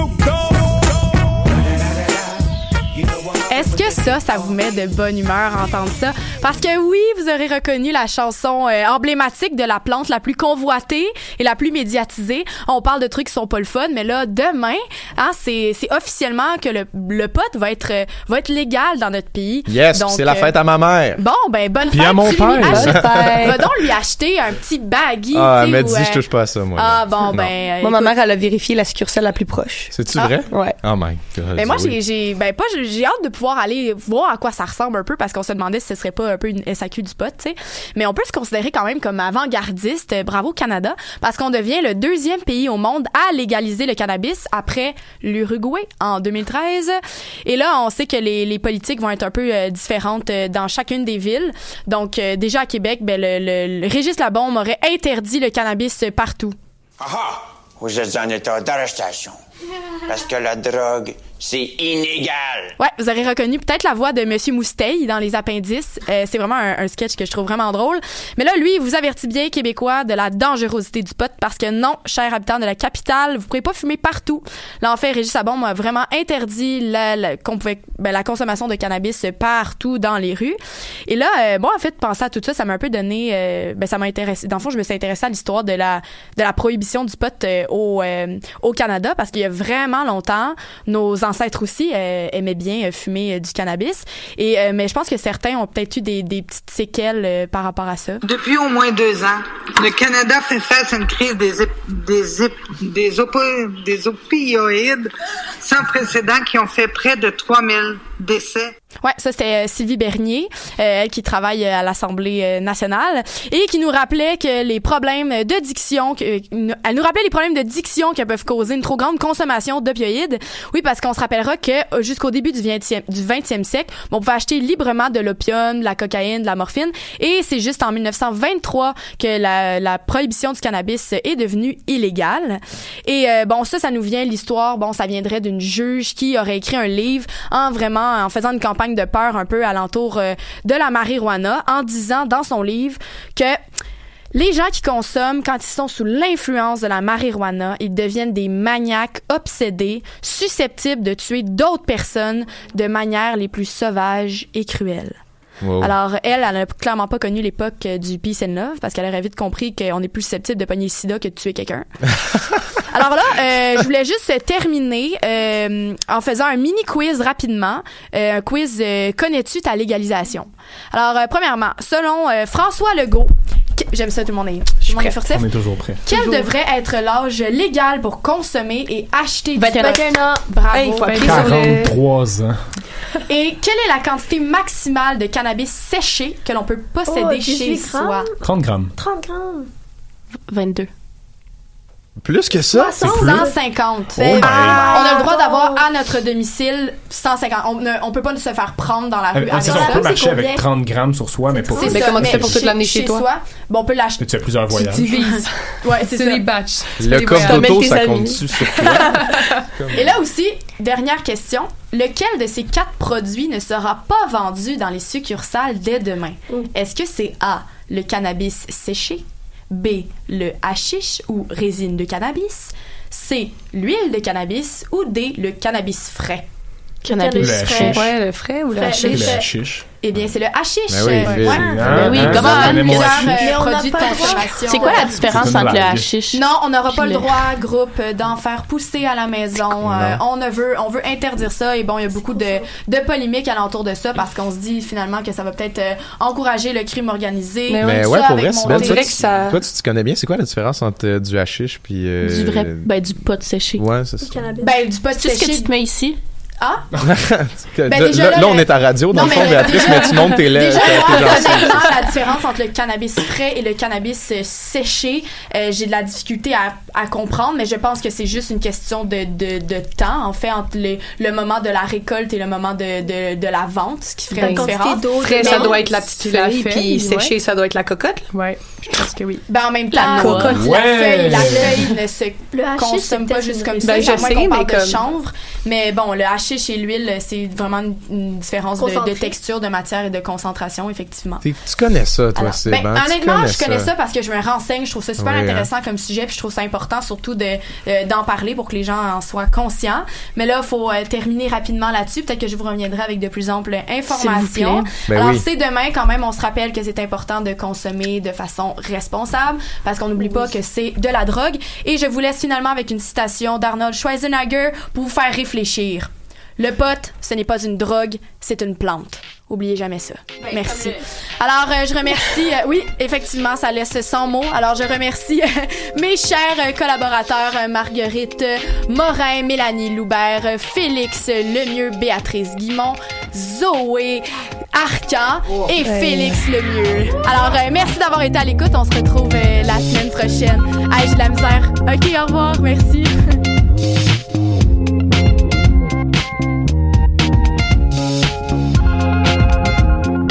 Est-ce que ça, ça vous met de bonne humeur à entendre ça? Parce que oui, vous aurez reconnu la chanson euh, emblématique de la plante la plus convoitée et la plus médiatisée. On parle de trucs qui sont pas le fun, mais là, demain, hein, c'est c'est officiellement que le, le pot va être, euh, va être légal dans notre pays. Yes, Donc, c'est la euh, fête à ma mère. Bon, ben, bonne Puis fête. à mon tu père. achètes- fête. Va donc lui acheter un petit baggy. Ah, tu sais, elle m'a ou, dit, euh, je touche pas à ça, moi. Ah, bon, Non. ben. Moi, ma mère, elle a vérifié la succursale la plus proche. C'est-tu Ah. vrai? Ouais. Oh my god. Mais moi, Zoé. j'ai, j'ai, ben pas, j'ai hâte de pouvoir aller voir à quoi ça ressemble un peu parce qu'on se demandait si ce serait pas un peu une SAQ du pot, tu sais. Mais on peut se considérer quand même comme avant-gardiste. Euh, Bravo Canada, parce qu'on devient le deuxième pays au monde à légaliser le cannabis après l'Uruguay en 2013. Et là, on sait que les, politiques vont être un peu euh, différentes euh, dans chacune des villes. Donc, déjà à Québec, ben le, le, le Régis Labombe aurait interdit le cannabis partout. Aha! Vous êtes en état d'arrestation. Parce que la drogue, c'est illégal. Ouais, vous aurez reconnu peut-être la voix de Monsieur Mousteil dans les appendices. Euh, c'est vraiment un, sketch que je trouve vraiment drôle. Mais là, lui, il vous avertit bien, Québécois, de la dangerosité du pot parce que non, chers habitants de la capitale, vous pouvez pas fumer partout. Là, en fait, Régis Sabon a vraiment interdit la, la, pouvait- ben, la consommation de cannabis partout dans les rues. Et là, euh, moi, en fait, penser à tout ça, ça m'a un peu donné, euh, ben, ça m'a intéressé. Dans le fond, je me suis intéressée à l'histoire de la, de la prohibition du pot euh, au, euh, au Canada parce qu'il y a vraiment longtemps, nos ancêtres aussi euh, aimaient bien euh, fumer euh, du cannabis. Et, euh, mais je pense que certains ont peut-être eu des, des petites séquelles par rapport à ça. Depuis au moins deux ans, le Canada fait face à une crise des, des, des, des opioïdes sans précédent qui ont fait près de 3000 décès. Ouais, ça c'était euh, Sylvie Bernier, euh, elle qui travaille euh, à l'Assemblée nationale et qui nous rappelait que les problèmes de diction, elle nous rappelait les problèmes de diction que peuvent causer une trop grande consommation d'opioïdes. Oui, parce qu'on se rappellera que jusqu'au début du 20e, du 20e siècle, on pouvait acheter librement de l'opium, de la cocaïne, de la morphine et c'est juste en 1923 que la, prohibition du cannabis est devenue illégale. Et bon, ça, ça nous vient l'histoire, bon, ça viendrait d'une juge qui aurait écrit un livre en vraiment en faisant une campagne de peur un peu alentour euh, de la marijuana en disant dans son livre que les gens qui consomment, quand ils sont sous l'influence de la marijuana, ils deviennent des maniaques obsédés, susceptibles de tuer d'autres personnes de manière les plus sauvages et cruelles. Wow. Alors, elle, elle n'a clairement pas connu l'époque euh, du peace and love parce qu'elle aurait vite compris qu'on est plus susceptible de pogner le sida que de tuer quelqu'un. Alors là, euh, je voulais juste terminer euh, en faisant un mini quiz rapidement. Euh, un quiz Connais-tu ta légalisation? Alors, premièrement, selon François Legault, j'aime ça, tout le monde est, tout le monde est furtif. On est toujours prêt. Quel Toujours. devrait être l'âge légal pour consommer et acheter du 21 ans. 21 ans? Bravo. Hey, il faut appeler sur le... 43 ans. Et quelle est la quantité maximale de cannabis séché que l'on peut posséder Oh, chez 18 soi? grammes. 30 grammes. 30 grammes. 22. Plus que ça? C'est plus? 150. Oh my on a le droit d'avoir à notre domicile 150. On, ne, on peut pas se faire prendre dans la rue Euh, avec c'est ça. on peut marcher avec 30 grammes sur soi, mais pas C'est plus. Mais ça, comment tu fais pour tout l'amener chez toi? soi, bon, on peut l'acheter. Tu as plusieurs Tu voyages. divises. Ouais, c'est ça. des batchs. Tu Le coffre d'auto, ça amis. compte-tu sur toi? Et là aussi, dernière question. Lequel de ces quatre produits ne sera pas vendu dans les succursales dès demain? Est-ce que c'est A, le cannabis séché? B, le hashish ou résine de cannabis? C, l'huile de cannabis? Ou D, le cannabis frais? Cannabis Le frais. Ouais, le frais ou le Frais, hashish? Eh bien, c'est le hashish. Ben oui, ouais. Ah, oui, ah, comment ça, on produits de consommation. C'est quoi la différence C'est entre le hashish? Non, on n'aura pas le droit, groupe, d'en faire pousser à la maison. Euh, on ne veut, on veut interdire ça. Et bon, il y a beaucoup de, de polémiques alentour de ça parce qu'on se dit finalement que ça va peut-être euh, encourager le crime organisé. Mais Mais ouais, ça pour vrai, thé. toi, ça- toi, tu te connais bien. C'est quoi la différence entre euh, du hashish puis... Du vrai, ben, du pot séché. Ouais, c'est ça. Ben, du pot C'est ce que séché. tu te mets ici? Ah? là, Ben, déjà, là, là, là, on est à radio, dans Non, le fond, mais- Béatrice, mais tu montes tes lèvres. Déjà, tes moi, gencives. honnêtement, la différence entre le cannabis frais et le cannabis euh, séché, euh, j'ai de la difficulté à, à comprendre, mais je pense que c'est juste une question de, de, de temps, en fait, entre le, le moment de la récolte et le moment de, de, de la vente, ce qui ferait Ben, une différence. Frais, ça doit être la petite la feuille, feuille, puis ouais. séché, ça doit être la cocotte. Ouais, je pense que oui. Ben, en même La temps, la, Ouais. feuille, la feuille ne se Le hashish, consomme pas juste comme ça, Ben, je à moins sais, qu'on mais parle de comme- chanvre. Mais bon, le hashish et l'huile, c'est vraiment une, une différence de, texture, de matière et de concentration, effectivement. Tu connais ça, toi, Alors, c'est ben, honnêtement, je connais ça. parce que je me renseigne. Je trouve ça super Oui, hein. intéressant comme sujet, puis je trouve ça important surtout de euh, d'en parler pour que les gens en soient conscients. Mais là, il faut euh, terminer rapidement là-dessus. Peut-être que je vous reviendrai avec de plus amples informations. Ben Alors, oui. c'est demain quand même. On se rappelle que c'est important de consommer de façon responsable parce qu'on n'oublie pas que c'est de la drogue. Et je vous laisse finalement avec une citation d'Arnold Schwarzenegger pour vous faire réfléchir. Le pot, ce n'est pas une drogue, c'est une plante. Oubliez jamais ça. Merci. Alors, euh, je remercie. euh, oui, effectivement, ça laisse sans mots. Alors, je remercie euh, mes chers euh, collaborateurs euh, Marguerite euh, Morin, Mélanie Loubert, euh, Félix Lemieux, Béatrice Guimont, Zoé Arcan et Félix Lemieux. Alors, euh, merci d'avoir été à l'écoute. On se retrouve euh, la semaine prochaine. Hey, j'ai de la misère? OK, au revoir. Merci.